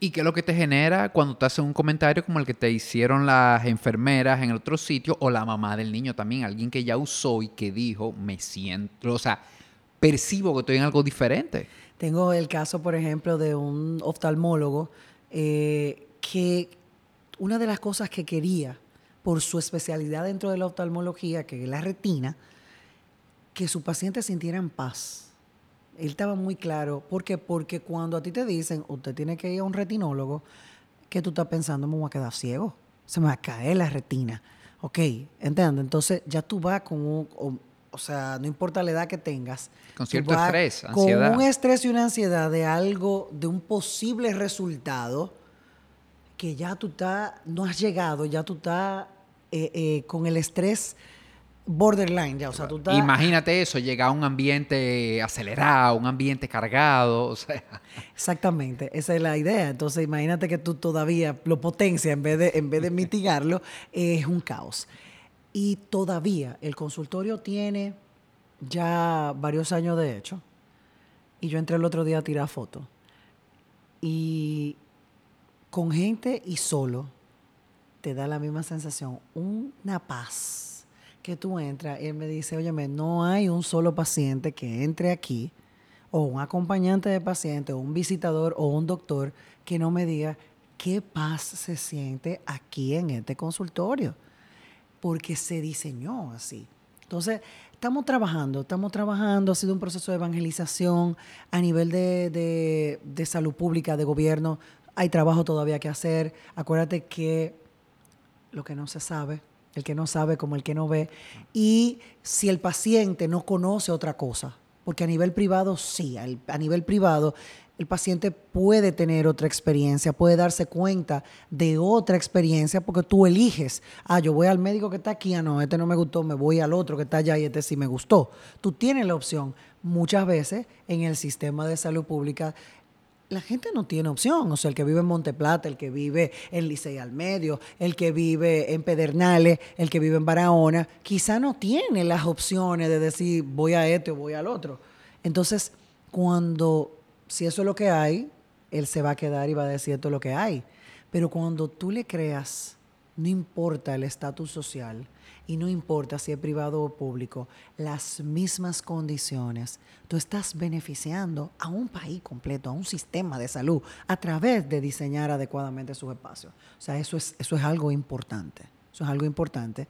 ¿Y qué es lo que te genera cuando te hacen un comentario como el que te hicieron las enfermeras en el otro sitio o la mamá del niño también? Alguien que ya usó y que dijo, me siento, o sea, percibo que estoy en algo diferente. Tengo el caso, por ejemplo, de un oftalmólogo eh, que una de las cosas que quería por su especialidad dentro de la oftalmología, que es la retina, que su paciente sintiera en paz. Él estaba muy claro. ¿Por qué? Porque cuando a ti te dicen, usted tiene que ir a un retinólogo, ¿qué tú estás pensando? Me voy a quedar ciego. Se me va a caer la retina. Ok, entiendo. Entonces ya tú vas con un, o, sea, no importa la edad que tengas. Con cierto estrés, ansiedad. Con un estrés y una ansiedad de algo, de un posible resultado que ya tú estás, no has llegado, ya tú estás eh, eh, con el estrés borderline ya, o sea, tú estás... Imagínate eso, llega a un ambiente acelerado, un ambiente cargado, o sea... Exactamente, esa es la idea. Entonces, imagínate que tú todavía lo potencia en vez de, en vez de mitigarlo, es un caos. Y todavía el consultorio tiene ya varios años de hecho, y yo entré el otro día a tirar fotos, y con gente y solo, te da la misma sensación, una paz que tú entras y él me dice, óyeme, no hay un solo paciente que entre aquí, o un acompañante de paciente, o un visitador, o un doctor, que no me diga qué paz se siente aquí en este consultorio, porque se diseñó así. Entonces, estamos trabajando, estamos trabajando, ha sido un proceso de evangelización a nivel de, de salud pública, de gobierno, hay trabajo todavía que hacer. Acuérdate que lo que no se sabe el que no sabe como el que no ve, y si el paciente no conoce otra cosa, porque a nivel privado sí, a nivel privado el paciente puede tener otra experiencia, puede darse cuenta de otra experiencia porque tú eliges, ah, yo voy al médico que está aquí, ah, no, este no me gustó, me voy al otro que está allá y este sí me gustó. Tú tienes la opción. Muchas veces en el sistema de salud pública la gente no tiene opción. O sea, el que vive en Monteplata, el que vive en Licey al Medio, el que vive en Pedernales, el que vive en Barahona, quizá no tiene las opciones de decir voy a este o voy al otro. Entonces, cuando, si eso es lo que hay, él se va a quedar y va a decir esto es lo que hay. Pero cuando tú le creas, no importa el estatus social, y no importa si es privado o público, las mismas condiciones, tú estás beneficiando a un país completo, a un sistema de salud, a través de diseñar adecuadamente sus espacios. O sea, eso es, eso es algo importante. Eso es algo importante.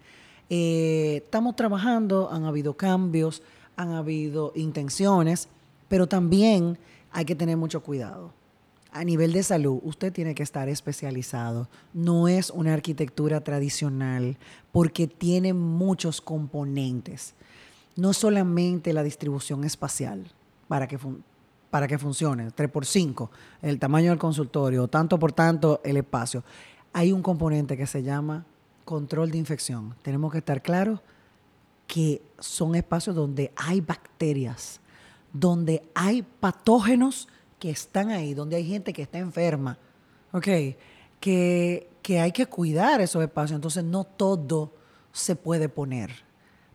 Eh, estamos trabajando, han habido cambios, han habido intenciones, pero también hay que tener mucho cuidado a nivel de salud, usted tiene que estar especializado. No es una arquitectura tradicional porque tiene muchos componentes. No solamente la distribución espacial para que, para que funcione, 3 por 5, el tamaño del consultorio, tanto por tanto el espacio. Hay un componente que se llama control de infección. Tenemos que estar claros que son espacios donde hay bacterias, donde hay patógenos que están ahí, donde hay gente que está enferma, ¿ok? Que, que hay que cuidar esos espacios. Entonces no todo se puede poner,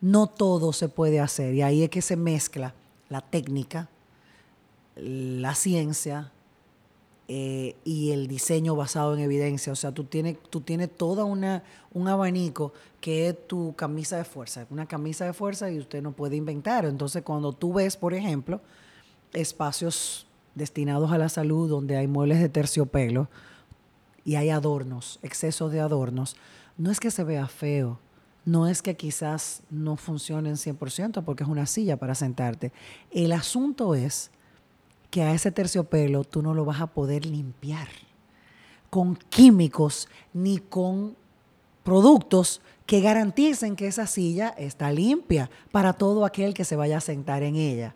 no todo se puede hacer. Y ahí es que se mezcla la técnica, la ciencia eh, y el diseño basado en evidencia. O sea, tú tienes, tú un abanico que es tu camisa de fuerza, una camisa de fuerza y usted no puede inventar. Entonces, cuando tú ves, por ejemplo, espacios destinados a la salud, donde hay muebles de terciopelo y hay adornos, excesos de adornos, no es que se vea feo, no es que quizás no funcionen 100% porque es una silla para sentarte. El asunto es que a ese terciopelo tú no lo vas a poder limpiar con químicos ni con productos que garanticen que esa silla está limpia para todo aquel que se vaya a sentar en ella.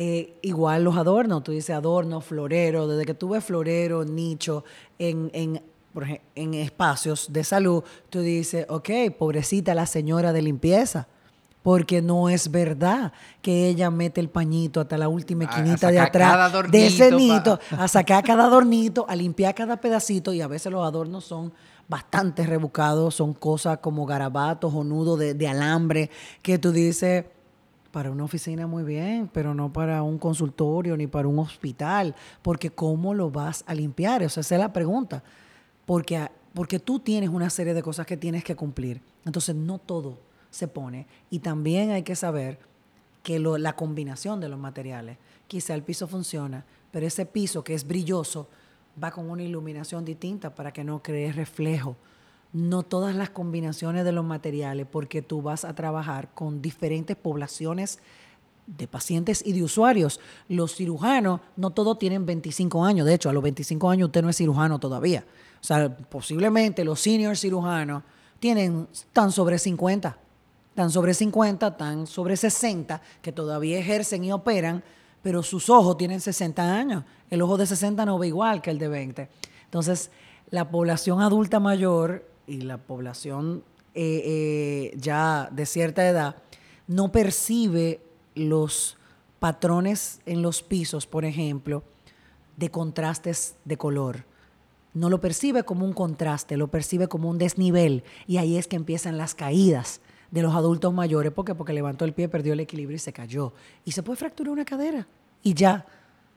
Eh, igual los adornos, tú dices adorno, florero, desde que tú ves florero, nicho en, en, espacios de salud, tú dices, ok, pobrecita la señora de limpieza, porque no es verdad que ella mete el pañito hasta la última esquinita de atrás de ese pa- nito, a sacar cada adornito, a limpiar cada pedacito y a veces los adornos son bastante rebuscados, son cosas como garabatos o nudos de, de alambre que tú dices, para una oficina muy bien, pero no para un consultorio ni para un hospital, porque ¿cómo lo vas a limpiar? O sea, esa es la pregunta. Porque, porque tú tienes una serie de cosas que tienes que cumplir. Entonces, no todo se pone. Y también hay que saber que lo- la combinación de los materiales, quizá el piso funciona, pero ese piso que es brilloso va con una iluminación distinta para que no cree reflejo. No todas las combinaciones de los materiales, porque tú vas a trabajar con diferentes poblaciones de pacientes y de usuarios. Los cirujanos no todos tienen 25 años. De hecho, a los 25 años usted no es cirujano todavía. O sea, posiblemente los senior cirujanos tienen tan sobre 50, tan sobre 50, tan sobre 60, que todavía ejercen y operan, pero sus ojos tienen 60 años. El ojo de 60 no ve igual que el de 20. Entonces, la población adulta mayor y la población eh, eh, ya de cierta edad no percibe los patrones en los pisos, por ejemplo, de contrastes de color. No lo percibe como un contraste, lo percibe como un desnivel. Y ahí es que empiezan las caídas de los adultos mayores. ¿Por qué? Porque levantó el pie, perdió el equilibrio y se cayó. Y se puede fracturar una cadera. Y ya.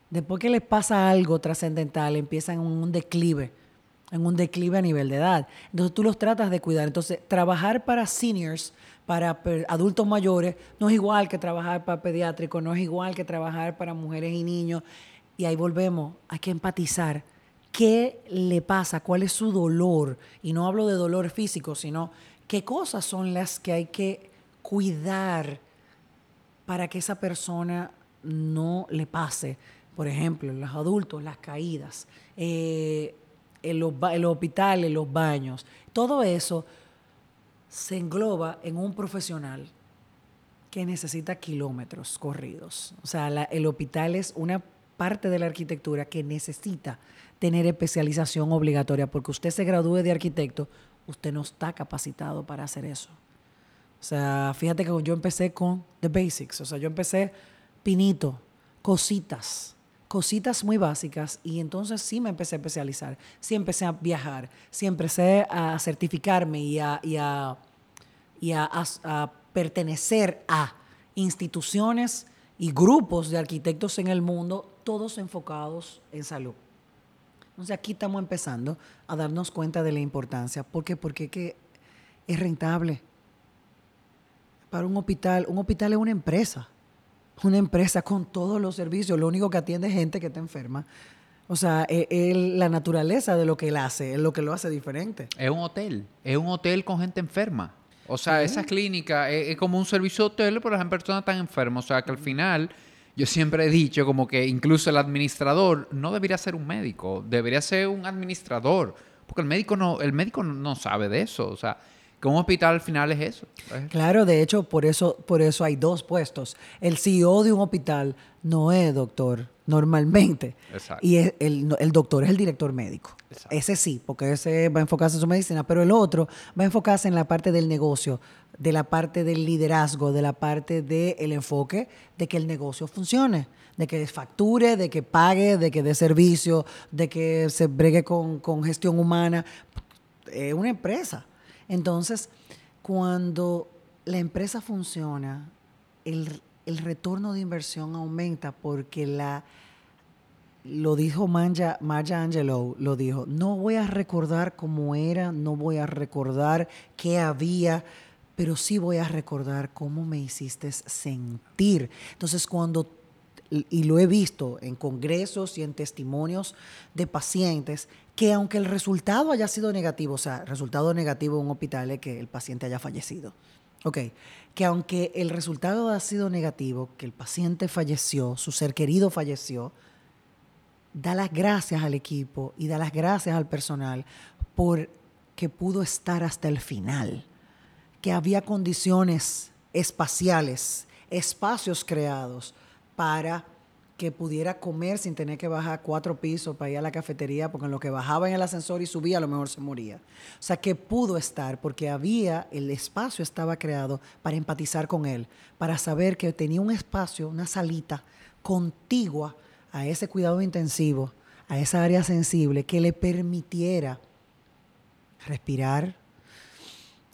Después que les pasa algo trascendental, empiezan un declive, en un declive a nivel de edad. Entonces tú los tratas de cuidar. Entonces, trabajar para seniors, para adultos mayores, no es igual que trabajar para pediátricos, no es igual que trabajar para mujeres y niños. Y ahí volvemos, hay que empatizar. ¿Qué le pasa? ¿Cuál es su dolor? Y no hablo de dolor físico, sino qué cosas son las que hay que cuidar para que esa persona no le pase. Por ejemplo, los adultos, las caídas, eh, en, los, los hospitales, los baños. Todo eso se engloba en un profesional que necesita kilómetros corridos. O sea, el hospital es una parte de la arquitectura que necesita tener especialización obligatoria, porque usted se gradúe de arquitecto, usted no está capacitado para hacer eso. O sea, fíjate que yo empecé con the basics, o sea, yo empecé pinito, cositas, cositas muy básicas y entonces sí me empecé a especializar, sí empecé a viajar, sí empecé a certificarme y a, y a, y a, a- pertenecer a instituciones y grupos de arquitectos en el mundo, todos enfocados en salud. Entonces aquí estamos empezando a darnos cuenta de la importancia. ¿Por qué? Porque que es rentable. Para un hospital, un hospital es una empresa. Una empresa con todos los servicios. Lo único que atiende es gente que está enferma. O sea, es, es la naturaleza de lo que él hace, es lo que lo hace diferente. Es un hotel. Es un hotel con gente enferma. O sea, esa clínica es, es como un servicio de hotel, pero las personas están enfermas. O sea, que al final, yo siempre he dicho como que incluso el administrador no debería ser un médico, debería ser un administrador. Porque el médico no, el médico no sabe de eso. O sea, que un hospital al final es eso. Es- Claro, de hecho, por eso, por eso hay dos puestos. El CEO de un hospital no es doctor normalmente. Exacto. Y el, doctor es el director médico. Exacto. Ese sí, porque ese va a enfocarse en su medicina, pero el otro va a enfocarse en la parte del negocio, de la parte del liderazgo, de la parte del enfoque de que el negocio funcione, de que facture, de que pague, de que dé servicio, de que se bregue con, con gestión humana. Es una empresa. Entonces, cuando la empresa funciona, el, el retorno de inversión aumenta porque la, lo dijo Maya, Angelou, lo dijo, no voy a recordar cómo era, no voy a recordar qué había, pero sí voy a recordar cómo me hiciste sentir. Entonces, cuando, y lo he visto en congresos y en testimonios de pacientes, que aunque el resultado haya sido negativo, o sea, resultado negativo en un hospital es que el paciente haya fallecido. Ok, que aunque el resultado ha sido negativo, que el paciente falleció, su ser querido falleció, da las gracias al equipo y da las gracias al personal por que pudo estar hasta el final, que había condiciones espaciales, espacios creados para que pudiera comer sin tener que bajar cuatro pisos para ir a la cafetería, porque en lo que bajaba en el ascensor y subía a lo mejor se moría. O sea, que pudo estar porque había, el espacio estaba creado para empatizar con él, para saber que tenía un espacio, una salita contigua a ese cuidado intensivo, a esa área sensible que le permitiera respirar,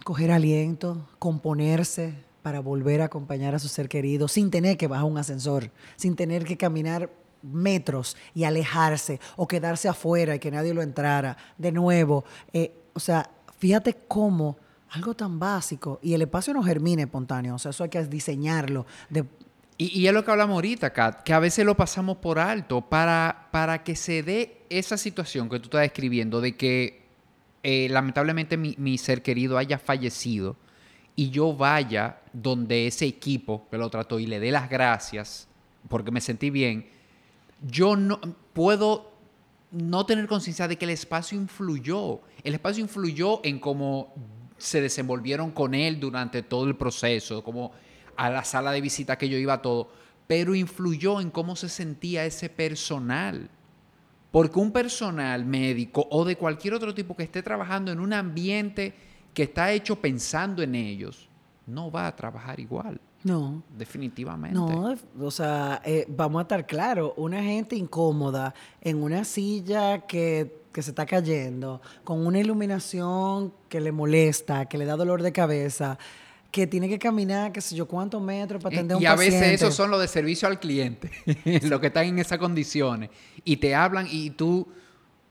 coger aliento, componerse, para volver a acompañar a su ser querido sin tener que bajar un ascensor, sin tener que caminar metros y alejarse o quedarse afuera y que nadie lo entrara de nuevo. Eh, o sea, fíjate cómo algo tan básico y el espacio no germina espontáneo, o sea, eso hay que diseñarlo. y, y, es lo que hablamos ahorita, Kat, que a veces lo pasamos por alto para, para que se dé esa situación que tú estás describiendo de que eh, lamentablemente mi, mi ser querido haya fallecido y yo vaya donde ese equipo que lo trató y le dé las gracias porque me sentí bien, yo no puedo no tener conciencia de que el espacio influyó. El espacio influyó en cómo se desenvolvieron con él durante todo el proceso, como a la sala de visita que yo iba todo, pero influyó en cómo se sentía ese personal. Porque un personal médico o de cualquier otro tipo que esté trabajando en un ambiente que está hecho pensando en ellos, no va a trabajar igual. No. Definitivamente. No, o sea, eh, vamos a estar claros, una gente incómoda en una silla que, que, se está cayendo, con una iluminación que le molesta, que le da dolor de cabeza, que tiene que caminar, qué sé yo, cuántos metros para atender a un paciente. Y a veces esos son los de servicio al cliente, los que están en esas condiciones. Y te hablan y tú,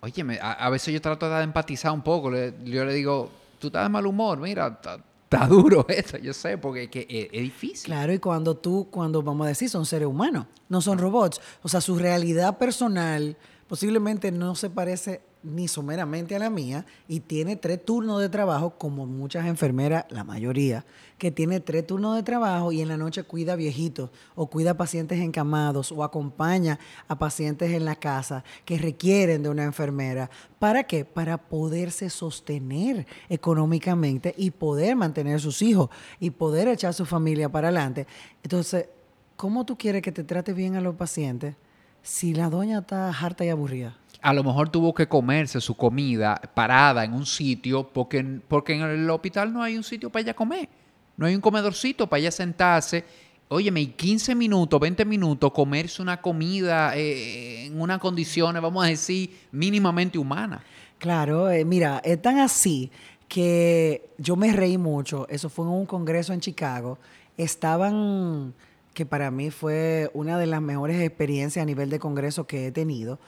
oye, a, a veces yo trato de empatizar un poco. yo le digo, tú estás de mal humor, mira, está duro eso, yo sé, porque es, es, difícil. Claro, y cuando tú, cuando vamos a decir, son seres humanos, no son robots. O sea, su realidad personal posiblemente no se parece ni someramente a la mía y tiene tres turnos de trabajo, como muchas enfermeras, la mayoría, que tiene tres turnos de trabajo y en la noche cuida viejitos o cuida pacientes encamados o acompaña a pacientes en la casa que requieren de una enfermera. ¿Para qué? Para poderse sostener económicamente y poder mantener sus hijos y poder echar su familia para adelante. Entonces, ¿cómo tú quieres que te trate bien a los pacientes si la doña está harta y aburrida? A lo mejor tuvo que comerse su comida parada en un sitio porque, porque en el hospital no hay un sitio para ella comer. No hay un comedorcito para ella sentarse. Óyeme, y 15 minutos, 20 minutos comerse una comida eh, en unas condiciones, vamos a decir, mínimamente humanas. Claro, eh, mira, es tan así que yo me reí mucho. Eso fue en un congreso en Chicago. Estaban, que para mí fue una de las mejores experiencias a nivel de congreso que he tenido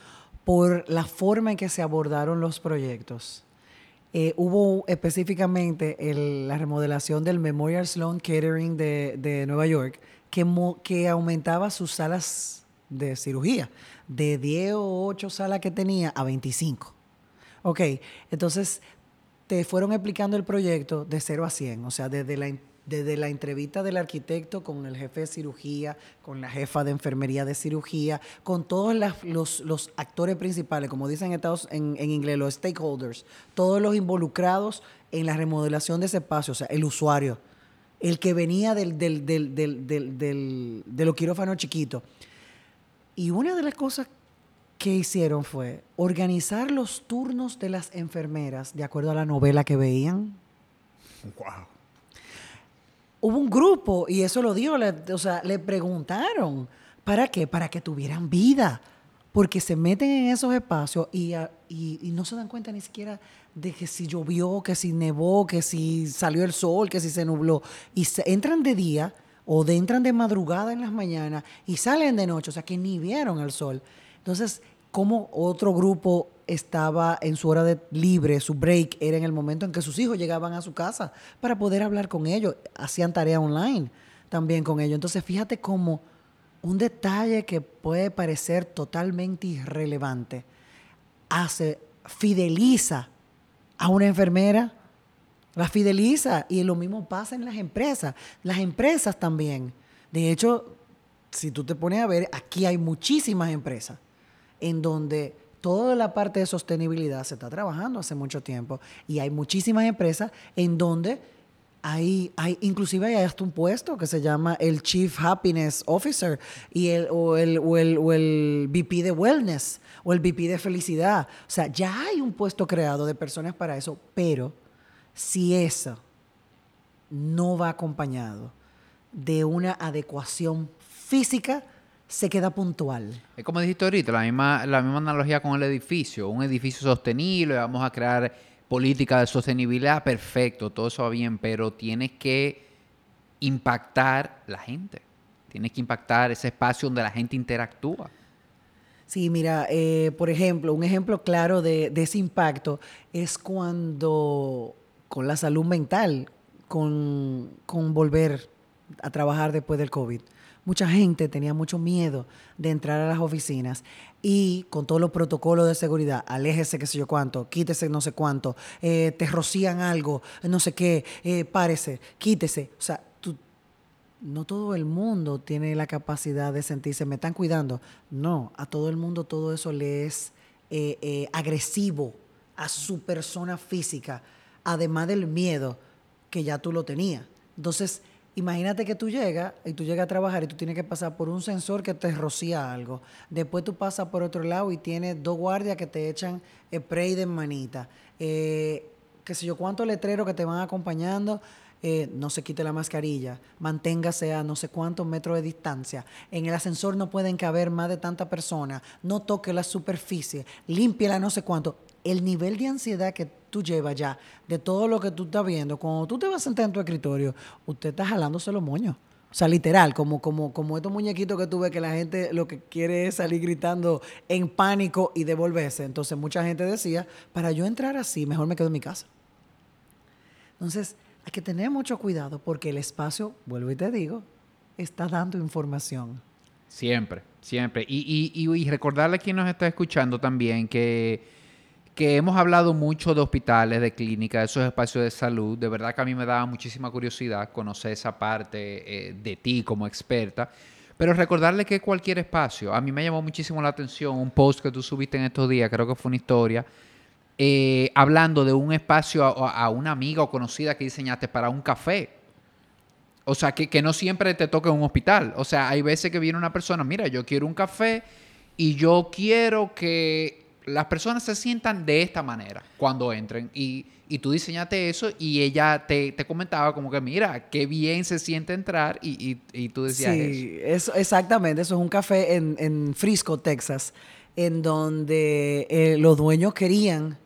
por la forma en que se abordaron los proyectos. Eh, hubo específicamente la remodelación del Memorial Sloan Kettering de, Nueva York, que, que aumentaba sus salas de cirugía, de 10 o 8 salas que tenía a 25. Ok, entonces te fueron explicando el proyecto de 0 a 100, o sea, desde la desde la entrevista del arquitecto con el jefe de cirugía, con la jefa de enfermería de cirugía, con todos los, actores principales, como dicen Estados, en, en, inglés, los stakeholders, todos los involucrados en la remodelación de ese espacio, o sea, el usuario, el que venía del, del, del, del de los quirófanos chiquitos. Y una de las cosas que hicieron fue organizar los turnos de las enfermeras de acuerdo a la novela que veían. Wow hubo un grupo, y eso lo dio, o sea, le preguntaron, ¿para qué? Para que tuvieran vida, porque se meten en esos espacios y, y, no se dan cuenta ni siquiera de que si llovió, que si nevó, que si salió el sol, que si se nubló, y se, entran de día o de, entran de madrugada en las mañanas y salen de noche, o sea, que ni vieron el sol. Entonces, ¿cómo otro grupo estaba en su hora de libre, su break, era en el momento en que sus hijos llegaban a su casa para poder hablar con ellos. Hacían tarea online también con ellos. Entonces, fíjate cómo un detalle que puede parecer totalmente irrelevante hace, fideliza a una enfermera, la fideliza y lo mismo pasa en las empresas. Las empresas también. De hecho, si tú te pones a ver, aquí hay muchísimas empresas en donde toda la parte de sostenibilidad se está trabajando hace mucho tiempo y hay muchísimas empresas en donde hay, hay, inclusive hay hasta un puesto que se llama el Chief Happiness Officer y el, o, el, o, el, o el VP de Wellness o el VP de Felicidad. O sea, ya hay un puesto creado de personas para eso, pero si eso no va acompañado de una adecuación física, se queda puntual. Es como dijiste ahorita, la misma, la misma analogía con el edificio. Un edificio sostenible, vamos a crear política de sostenibilidad, perfecto, todo eso va bien, pero tienes que impactar la gente. Tienes que impactar ese espacio donde la gente interactúa. Sí, mira, eh, por ejemplo, un ejemplo claro de, de, ese impacto es cuando con la salud mental, con, con volver a trabajar después del COVID mucha gente tenía mucho miedo de entrar a las oficinas y con todos los protocolos de seguridad, aléjese qué sé yo cuánto, quítese no sé cuánto, eh, te rocían algo, no sé qué, eh, párese, quítese. O sea, tú, no todo el mundo tiene la capacidad de sentirse, me están cuidando. No, a todo el mundo todo eso le es eh, agresivo a su persona física, además del miedo que ya tú lo tenías. Entonces, Imagínate que tú llegas y tú llegas a trabajar y tú tienes que pasar por un sensor que te rocía algo. Después tú pasas por otro lado y tienes dos guardias que te echan spray de manita. Eh, qué sé yo, cuántos letreros que te van acompañando. Eh, no se quite la mascarilla, manténgase a no sé cuántos metros de distancia. En el ascensor no pueden caber más de tanta persona. No toque la superficie, límpiela no sé cuánto. El nivel de ansiedad que tú llevas ya de todo lo que tú estás viendo, cuando tú te vas a sentar en tu escritorio, usted está jalándose los moños. O sea, literal, como, como, como estos muñequitos que tú ves que la gente lo que quiere es salir gritando en pánico y devolverse. Entonces mucha gente decía, para yo entrar así, mejor me quedo en mi casa. Entonces, hay que tener mucho cuidado porque el espacio, vuelvo y te digo, está dando información. Siempre, siempre. Y, y, y recordarle a quien nos está escuchando también que que hemos hablado mucho de hospitales, de clínicas, de esos espacios de salud. De verdad que a mí me daba muchísima curiosidad conocer esa parte eh, de ti como experta. Pero recordarle que cualquier espacio, a mí me llamó muchísimo la atención un post que tú subiste en estos días, creo que fue una historia, eh, hablando de un espacio a, una amiga o conocida que diseñaste para un café. O sea, que, que no siempre te toque un hospital. O sea, hay veces que viene una persona, mira, yo quiero un café y yo quiero que las personas se sientan de esta manera cuando entren. Y, y tú diseñaste eso y ella te, te, comentaba como que, mira, qué bien se siente entrar y, y, y tú decías sí, eso. exactamente. Eso es un café en, en Frisco, Texas, en donde eh, los dueños querían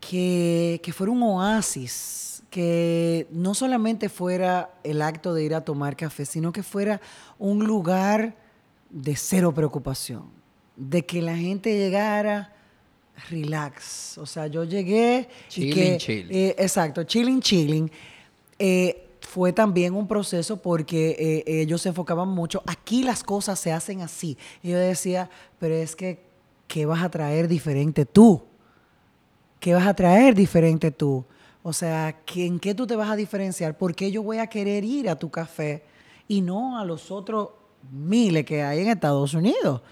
que, que fuera un oasis, que no solamente fuera el acto de ir a tomar café, sino que fuera un lugar de cero preocupación de que la gente llegara relax. O sea, yo llegué chilling, y que, chilling. Eh, exacto, chilling, chilling. Eh, fue también un proceso porque eh, ellos se enfocaban mucho. Aquí las cosas se hacen así. Y yo decía, pero es que, ¿qué vas a traer diferente tú? ¿Qué vas a traer diferente tú? O sea, ¿en qué tú te vas a diferenciar? ¿Por qué yo voy a querer ir a tu café y no a los otros miles que hay en Estados Unidos?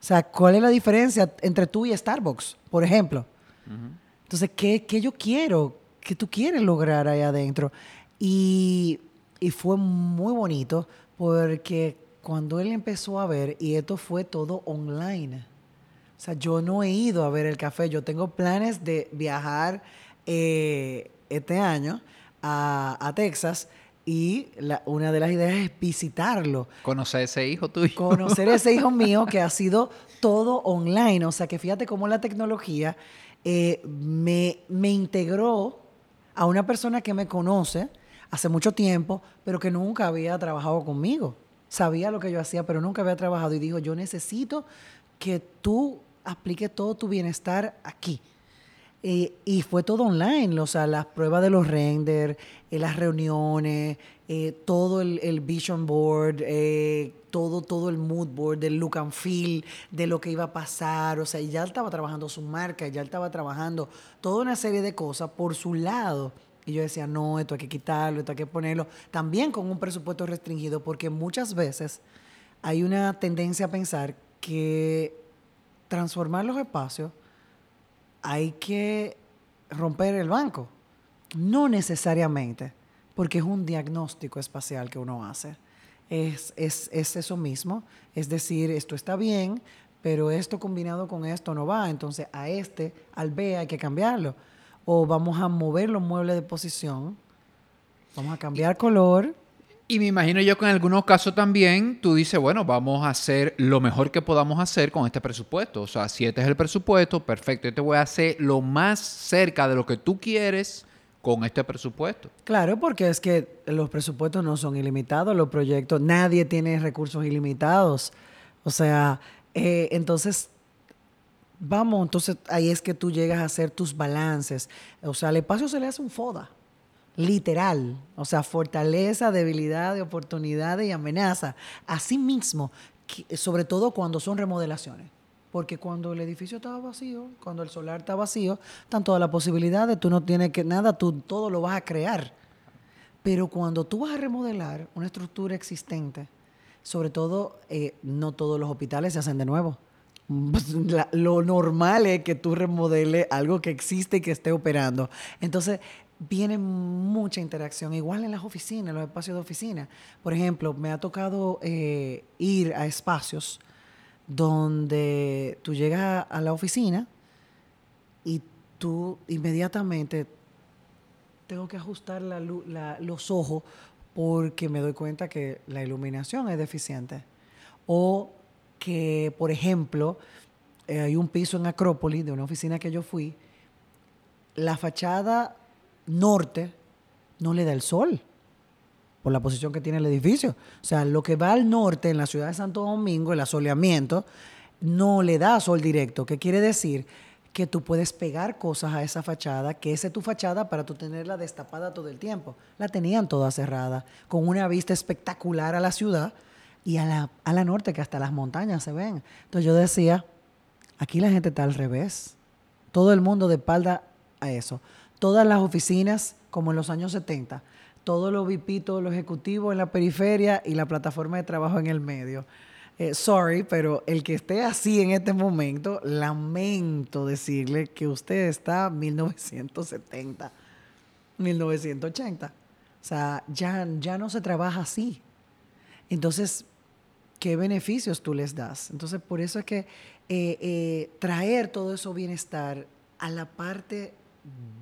O sea, ¿cuál es la diferencia entre tú y Starbucks, por ejemplo? Uh -huh. Entonces, ¿qué, ¿qué, yo quiero? ¿Qué tú quieres lograr ahí adentro? Y, y, fue muy bonito porque cuando él empezó a ver, y esto fue todo online. O sea, yo no he ido a ver el café. Yo tengo planes de viajar eh, este año a, a Texas y la, una de las ideas es visitarlo. Conocer ese hijo tuyo. Conocer ese hijo mío que ha sido todo online. O sea, que fíjate cómo la tecnología eh, me, me integró a una persona que me conoce hace mucho tiempo, pero que nunca había trabajado conmigo. Sabía lo que yo hacía, pero nunca había trabajado. Y dijo, yo necesito que tú apliques todo tu bienestar aquí. Eh, y fue todo online, o sea, las pruebas de los render, eh, las reuniones, eh, todo el, vision board, eh, todo, todo el mood board, del look and feel, de lo que iba a pasar, o sea, ya estaba trabajando su marca, ya estaba trabajando toda una serie de cosas por su lado. Y yo decía, no, esto hay que quitarlo, esto hay que ponerlo, también con un presupuesto restringido, porque muchas veces hay una tendencia a pensar que transformar los espacios hay que romper el banco. No necesariamente, porque es un diagnóstico espacial que uno hace. Es, es, es eso mismo, es decir, esto está bien, pero esto combinado con esto no va, entonces a este, al B hay que cambiarlo. O vamos a mover los muebles de posición, vamos a cambiar color. Y me imagino yo que en algunos casos también tú dices, bueno, vamos a hacer lo mejor que podamos hacer con este presupuesto. O sea, si este es el presupuesto, perfecto, yo te voy a hacer lo más cerca de lo que tú quieres con este presupuesto. Claro, porque es que los presupuestos no son ilimitados, los proyectos, nadie tiene recursos ilimitados. O sea, eh, entonces, vamos, entonces ahí es que tú llegas a hacer tus balances. O sea, al espacio se le hace un FODA, literal. O sea, fortaleza, debilidad, oportunidad y amenaza. Así mismo, sobre todo cuando son remodelaciones. Porque cuando el edificio estaba vacío, cuando el solar está vacío, están todas las posibilidades, tú no tienes que nada, tú todo lo vas a crear. Pero cuando tú vas a remodelar una estructura existente, sobre todo, eh, no todos los hospitales se hacen de nuevo. lo normal es que tú remodeles algo que existe y que esté operando. Entonces, viene mucha interacción, igual en las oficinas, los espacios de oficina. Por ejemplo, me ha tocado eh, ir a espacios donde tú llegas a, la oficina y tú inmediatamente tengo que ajustar los ojos porque me doy cuenta que la iluminación es deficiente. O que, por ejemplo, eh, hay un piso en Acrópolis de una oficina que yo fui, la fachada norte no le da el sol por la posición que tiene el edificio. O sea, lo que va al norte en la ciudad de Santo Domingo, el asoleamiento, no le da sol directo. ¿Qué quiere decir? Que tú puedes pegar cosas a esa fachada, que esa es tu fachada para tú tenerla destapada todo el tiempo. La tenían toda cerrada, con una vista espectacular a la ciudad y a la, a la norte, que hasta las montañas se ven. Entonces yo decía, aquí la gente está al revés. Todo el mundo de espalda a eso. Todas las oficinas, como en los años 70, todos los VIP, todos los ejecutivos en la periferia y la plataforma de trabajo en el medio. Eh, sorry, pero el que esté así en este momento, lamento decirle que usted está 1970, 1980. O sea, ya, ya no se trabaja así. Entonces, ¿qué beneficios tú les das? Entonces, por eso es que eh, eh, traer todo eso bienestar a la parte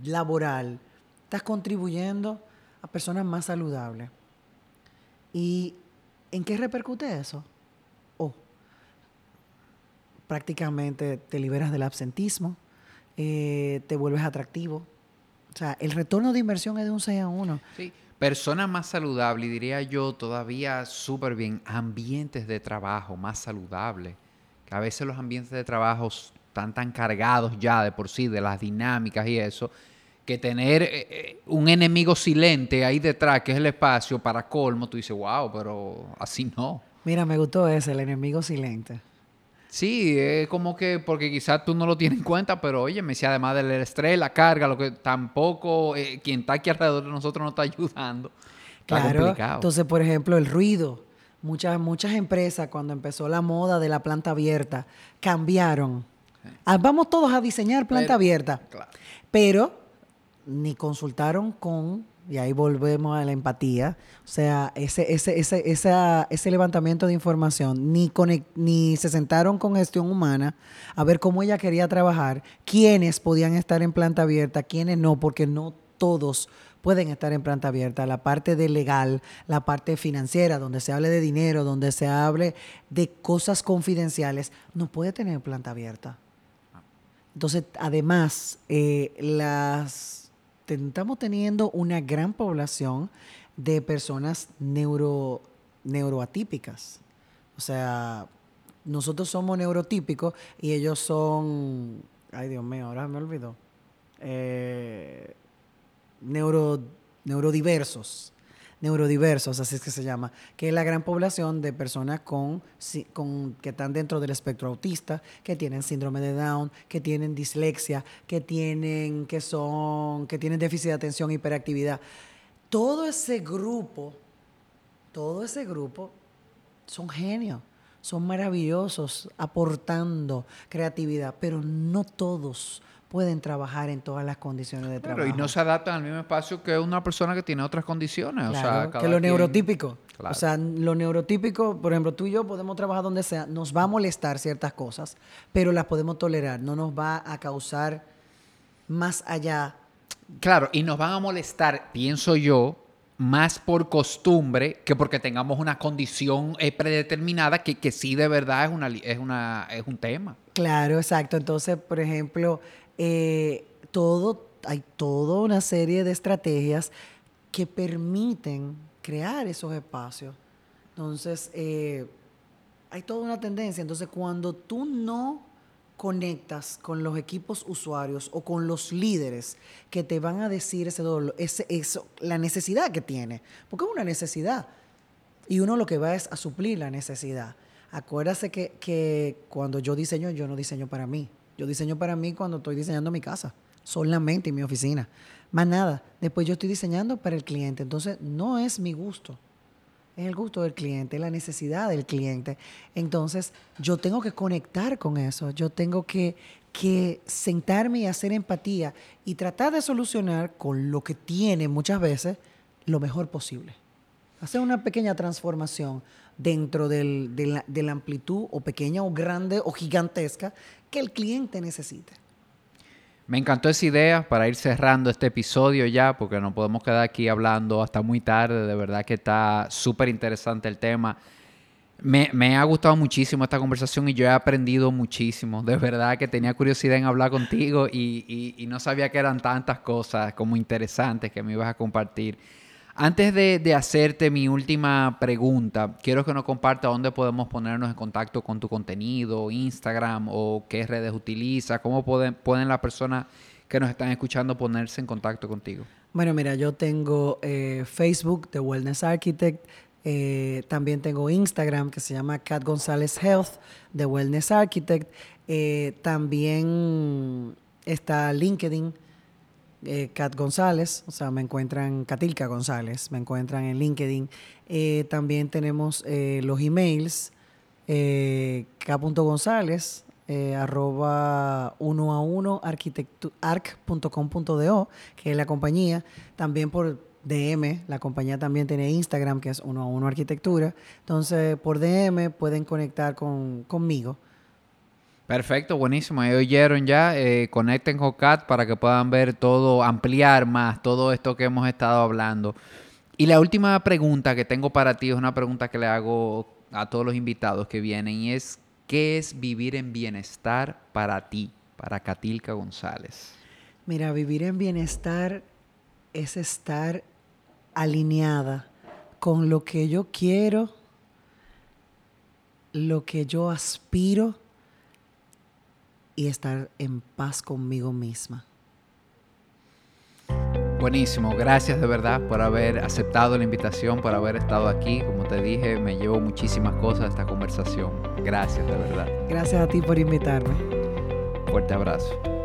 laboral, estás contribuyendo a personas más saludables. ¿Y en qué repercute eso? Oh, prácticamente te liberas del absentismo, eh, te vuelves atractivo. O sea, el retorno de inversión es de un 6 a 1. Sí, personas más saludables, diría yo todavía súper bien, ambientes de trabajo más saludables, que a veces los ambientes de trabajo están tan cargados ya de por sí, de las dinámicas y eso, que tener eh, eh, un enemigo silente ahí detrás, que es el espacio, para colmo, tú dices, wow, pero así no. Mira, me gustó ese, el enemigo silente. Sí, es como que, porque quizás tú no lo tienes en cuenta, pero oye, me decía, además del estrés, la carga, lo que tampoco, eh, quien está aquí alrededor de nosotros no está ayudando. claro. Entonces, por ejemplo, el ruido. Muchas, muchas empresas, cuando empezó la moda de la planta abierta, cambiaron. Ah, vamos todos a diseñar planta abierta. Claro. Pero ni consultaron con, y ahí volvemos a la empatía, o sea, ese, ese, ese, ese levantamiento de información, ni, ni se sentaron con gestión humana a ver cómo ella quería trabajar, quiénes podían estar en planta abierta, quiénes no, porque no todos pueden estar en planta abierta. La parte de legal, la parte financiera, donde se hable de dinero, donde se hable de cosas confidenciales, no puede tener planta abierta. Entonces, además, eh, las estamos teniendo una gran población de personas neuro, neuroatípicas. O sea, nosotros somos neurotípicos y ellos son, ay Dios mío, ahora me olvidó, eh, neuro, neurodiversos neurodiversos, así es que se llama, que es la gran población de personas con, con, que están dentro del espectro autista, que tienen síndrome de Down, que tienen dislexia, que tienen, que son, que tienen déficit de atención, hiperactividad. Todo ese grupo, todo ese grupo son genios, son maravillosos, aportando creatividad, pero no todos pueden trabajar en todas las condiciones de trabajo. Pero y no se adaptan al mismo espacio que una persona que tiene otras condiciones. o sea, cada que lo quien- neurotípico. Claro. O sea, lo neurotípico, por ejemplo, tú y yo podemos trabajar donde sea, nos va a molestar ciertas cosas, pero las podemos tolerar, no nos va a causar más allá. Claro, y nos van a molestar, pienso yo, más por costumbre que porque tengamos una condición eh, predeterminada que, que sí de verdad es, una, es, una, es un tema. Claro, exacto. Entonces, por ejemplo, eh, todo, hay toda una serie de estrategias que permiten crear esos espacios. Entonces, eh, hay toda una tendencia. Entonces, cuando tú no conectas con los equipos usuarios o con los líderes que te van a decir ese dolor, ese, eso, la necesidad que tiene, porque es una necesidad. Y uno lo que va es a suplir la necesidad. Acuérdate que, que cuando yo diseño, yo no diseño para mí. Yo diseño para mí cuando estoy diseñando mi casa, solamente en mi oficina. Más nada. Después yo estoy diseñando para el cliente. Entonces, no es mi gusto. Es el gusto del cliente, la necesidad del cliente. Entonces, yo tengo que conectar con eso. Yo tengo que, que sentarme y hacer empatía y tratar de solucionar con lo que tiene muchas veces lo mejor posible. Hacer una pequeña transformación dentro del- de, la, de la amplitud o pequeña o grande o gigantesca que el cliente necesite. Me encantó esa idea para ir cerrando este episodio ya, porque no podemos quedar aquí hablando hasta muy tarde. De verdad que está súper interesante el tema. Me, me ha gustado muchísimo esta conversación y yo he aprendido muchísimo. De verdad que tenía curiosidad en hablar contigo y, y- y no sabía que eran tantas cosas como interesantes que me ibas a compartir. Antes de, de hacerte mi última pregunta, quiero que nos compartas dónde podemos ponernos en contacto con tu contenido, Instagram o qué redes utilizas, cómo pueden, pueden las personas que nos están escuchando ponerse en contacto contigo. Bueno, mira, yo tengo eh, Facebook de Wellness Architect, eh, también tengo Instagram que se llama Cat González Health de Wellness Architect, eh, también está LinkedIn, eh, Cat González, o sea, me encuentran Catilca González, me encuentran en LinkedIn. Eh, también tenemos eh, los emails, eh, k.gonzález, eh, arroba uno a uno arquitectu- arc.com.do, que es la compañía. También por DM, la compañía también tiene Instagram, que es uno a uno arquitectura. Entonces, por DM pueden conectar con, conmigo. Perfecto, buenísimo. Ahí oyeron ya. eh, conecten con Cat para que puedan ver todo, ampliar más todo esto que hemos estado hablando. Y la última pregunta que tengo para ti es una pregunta que le hago a todos los invitados que vienen y es, ¿qué es vivir en bienestar para ti, para Catilca González? Mira, vivir en bienestar es estar alineada con lo que yo quiero, lo que yo aspiro y estar en paz conmigo misma. Buenísimo, gracias de verdad por haber aceptado la invitación, por haber estado aquí. Como te dije, me llevo muchísimas cosas de esta conversación. Gracias de verdad. Gracias a ti por invitarme. Fuerte abrazo.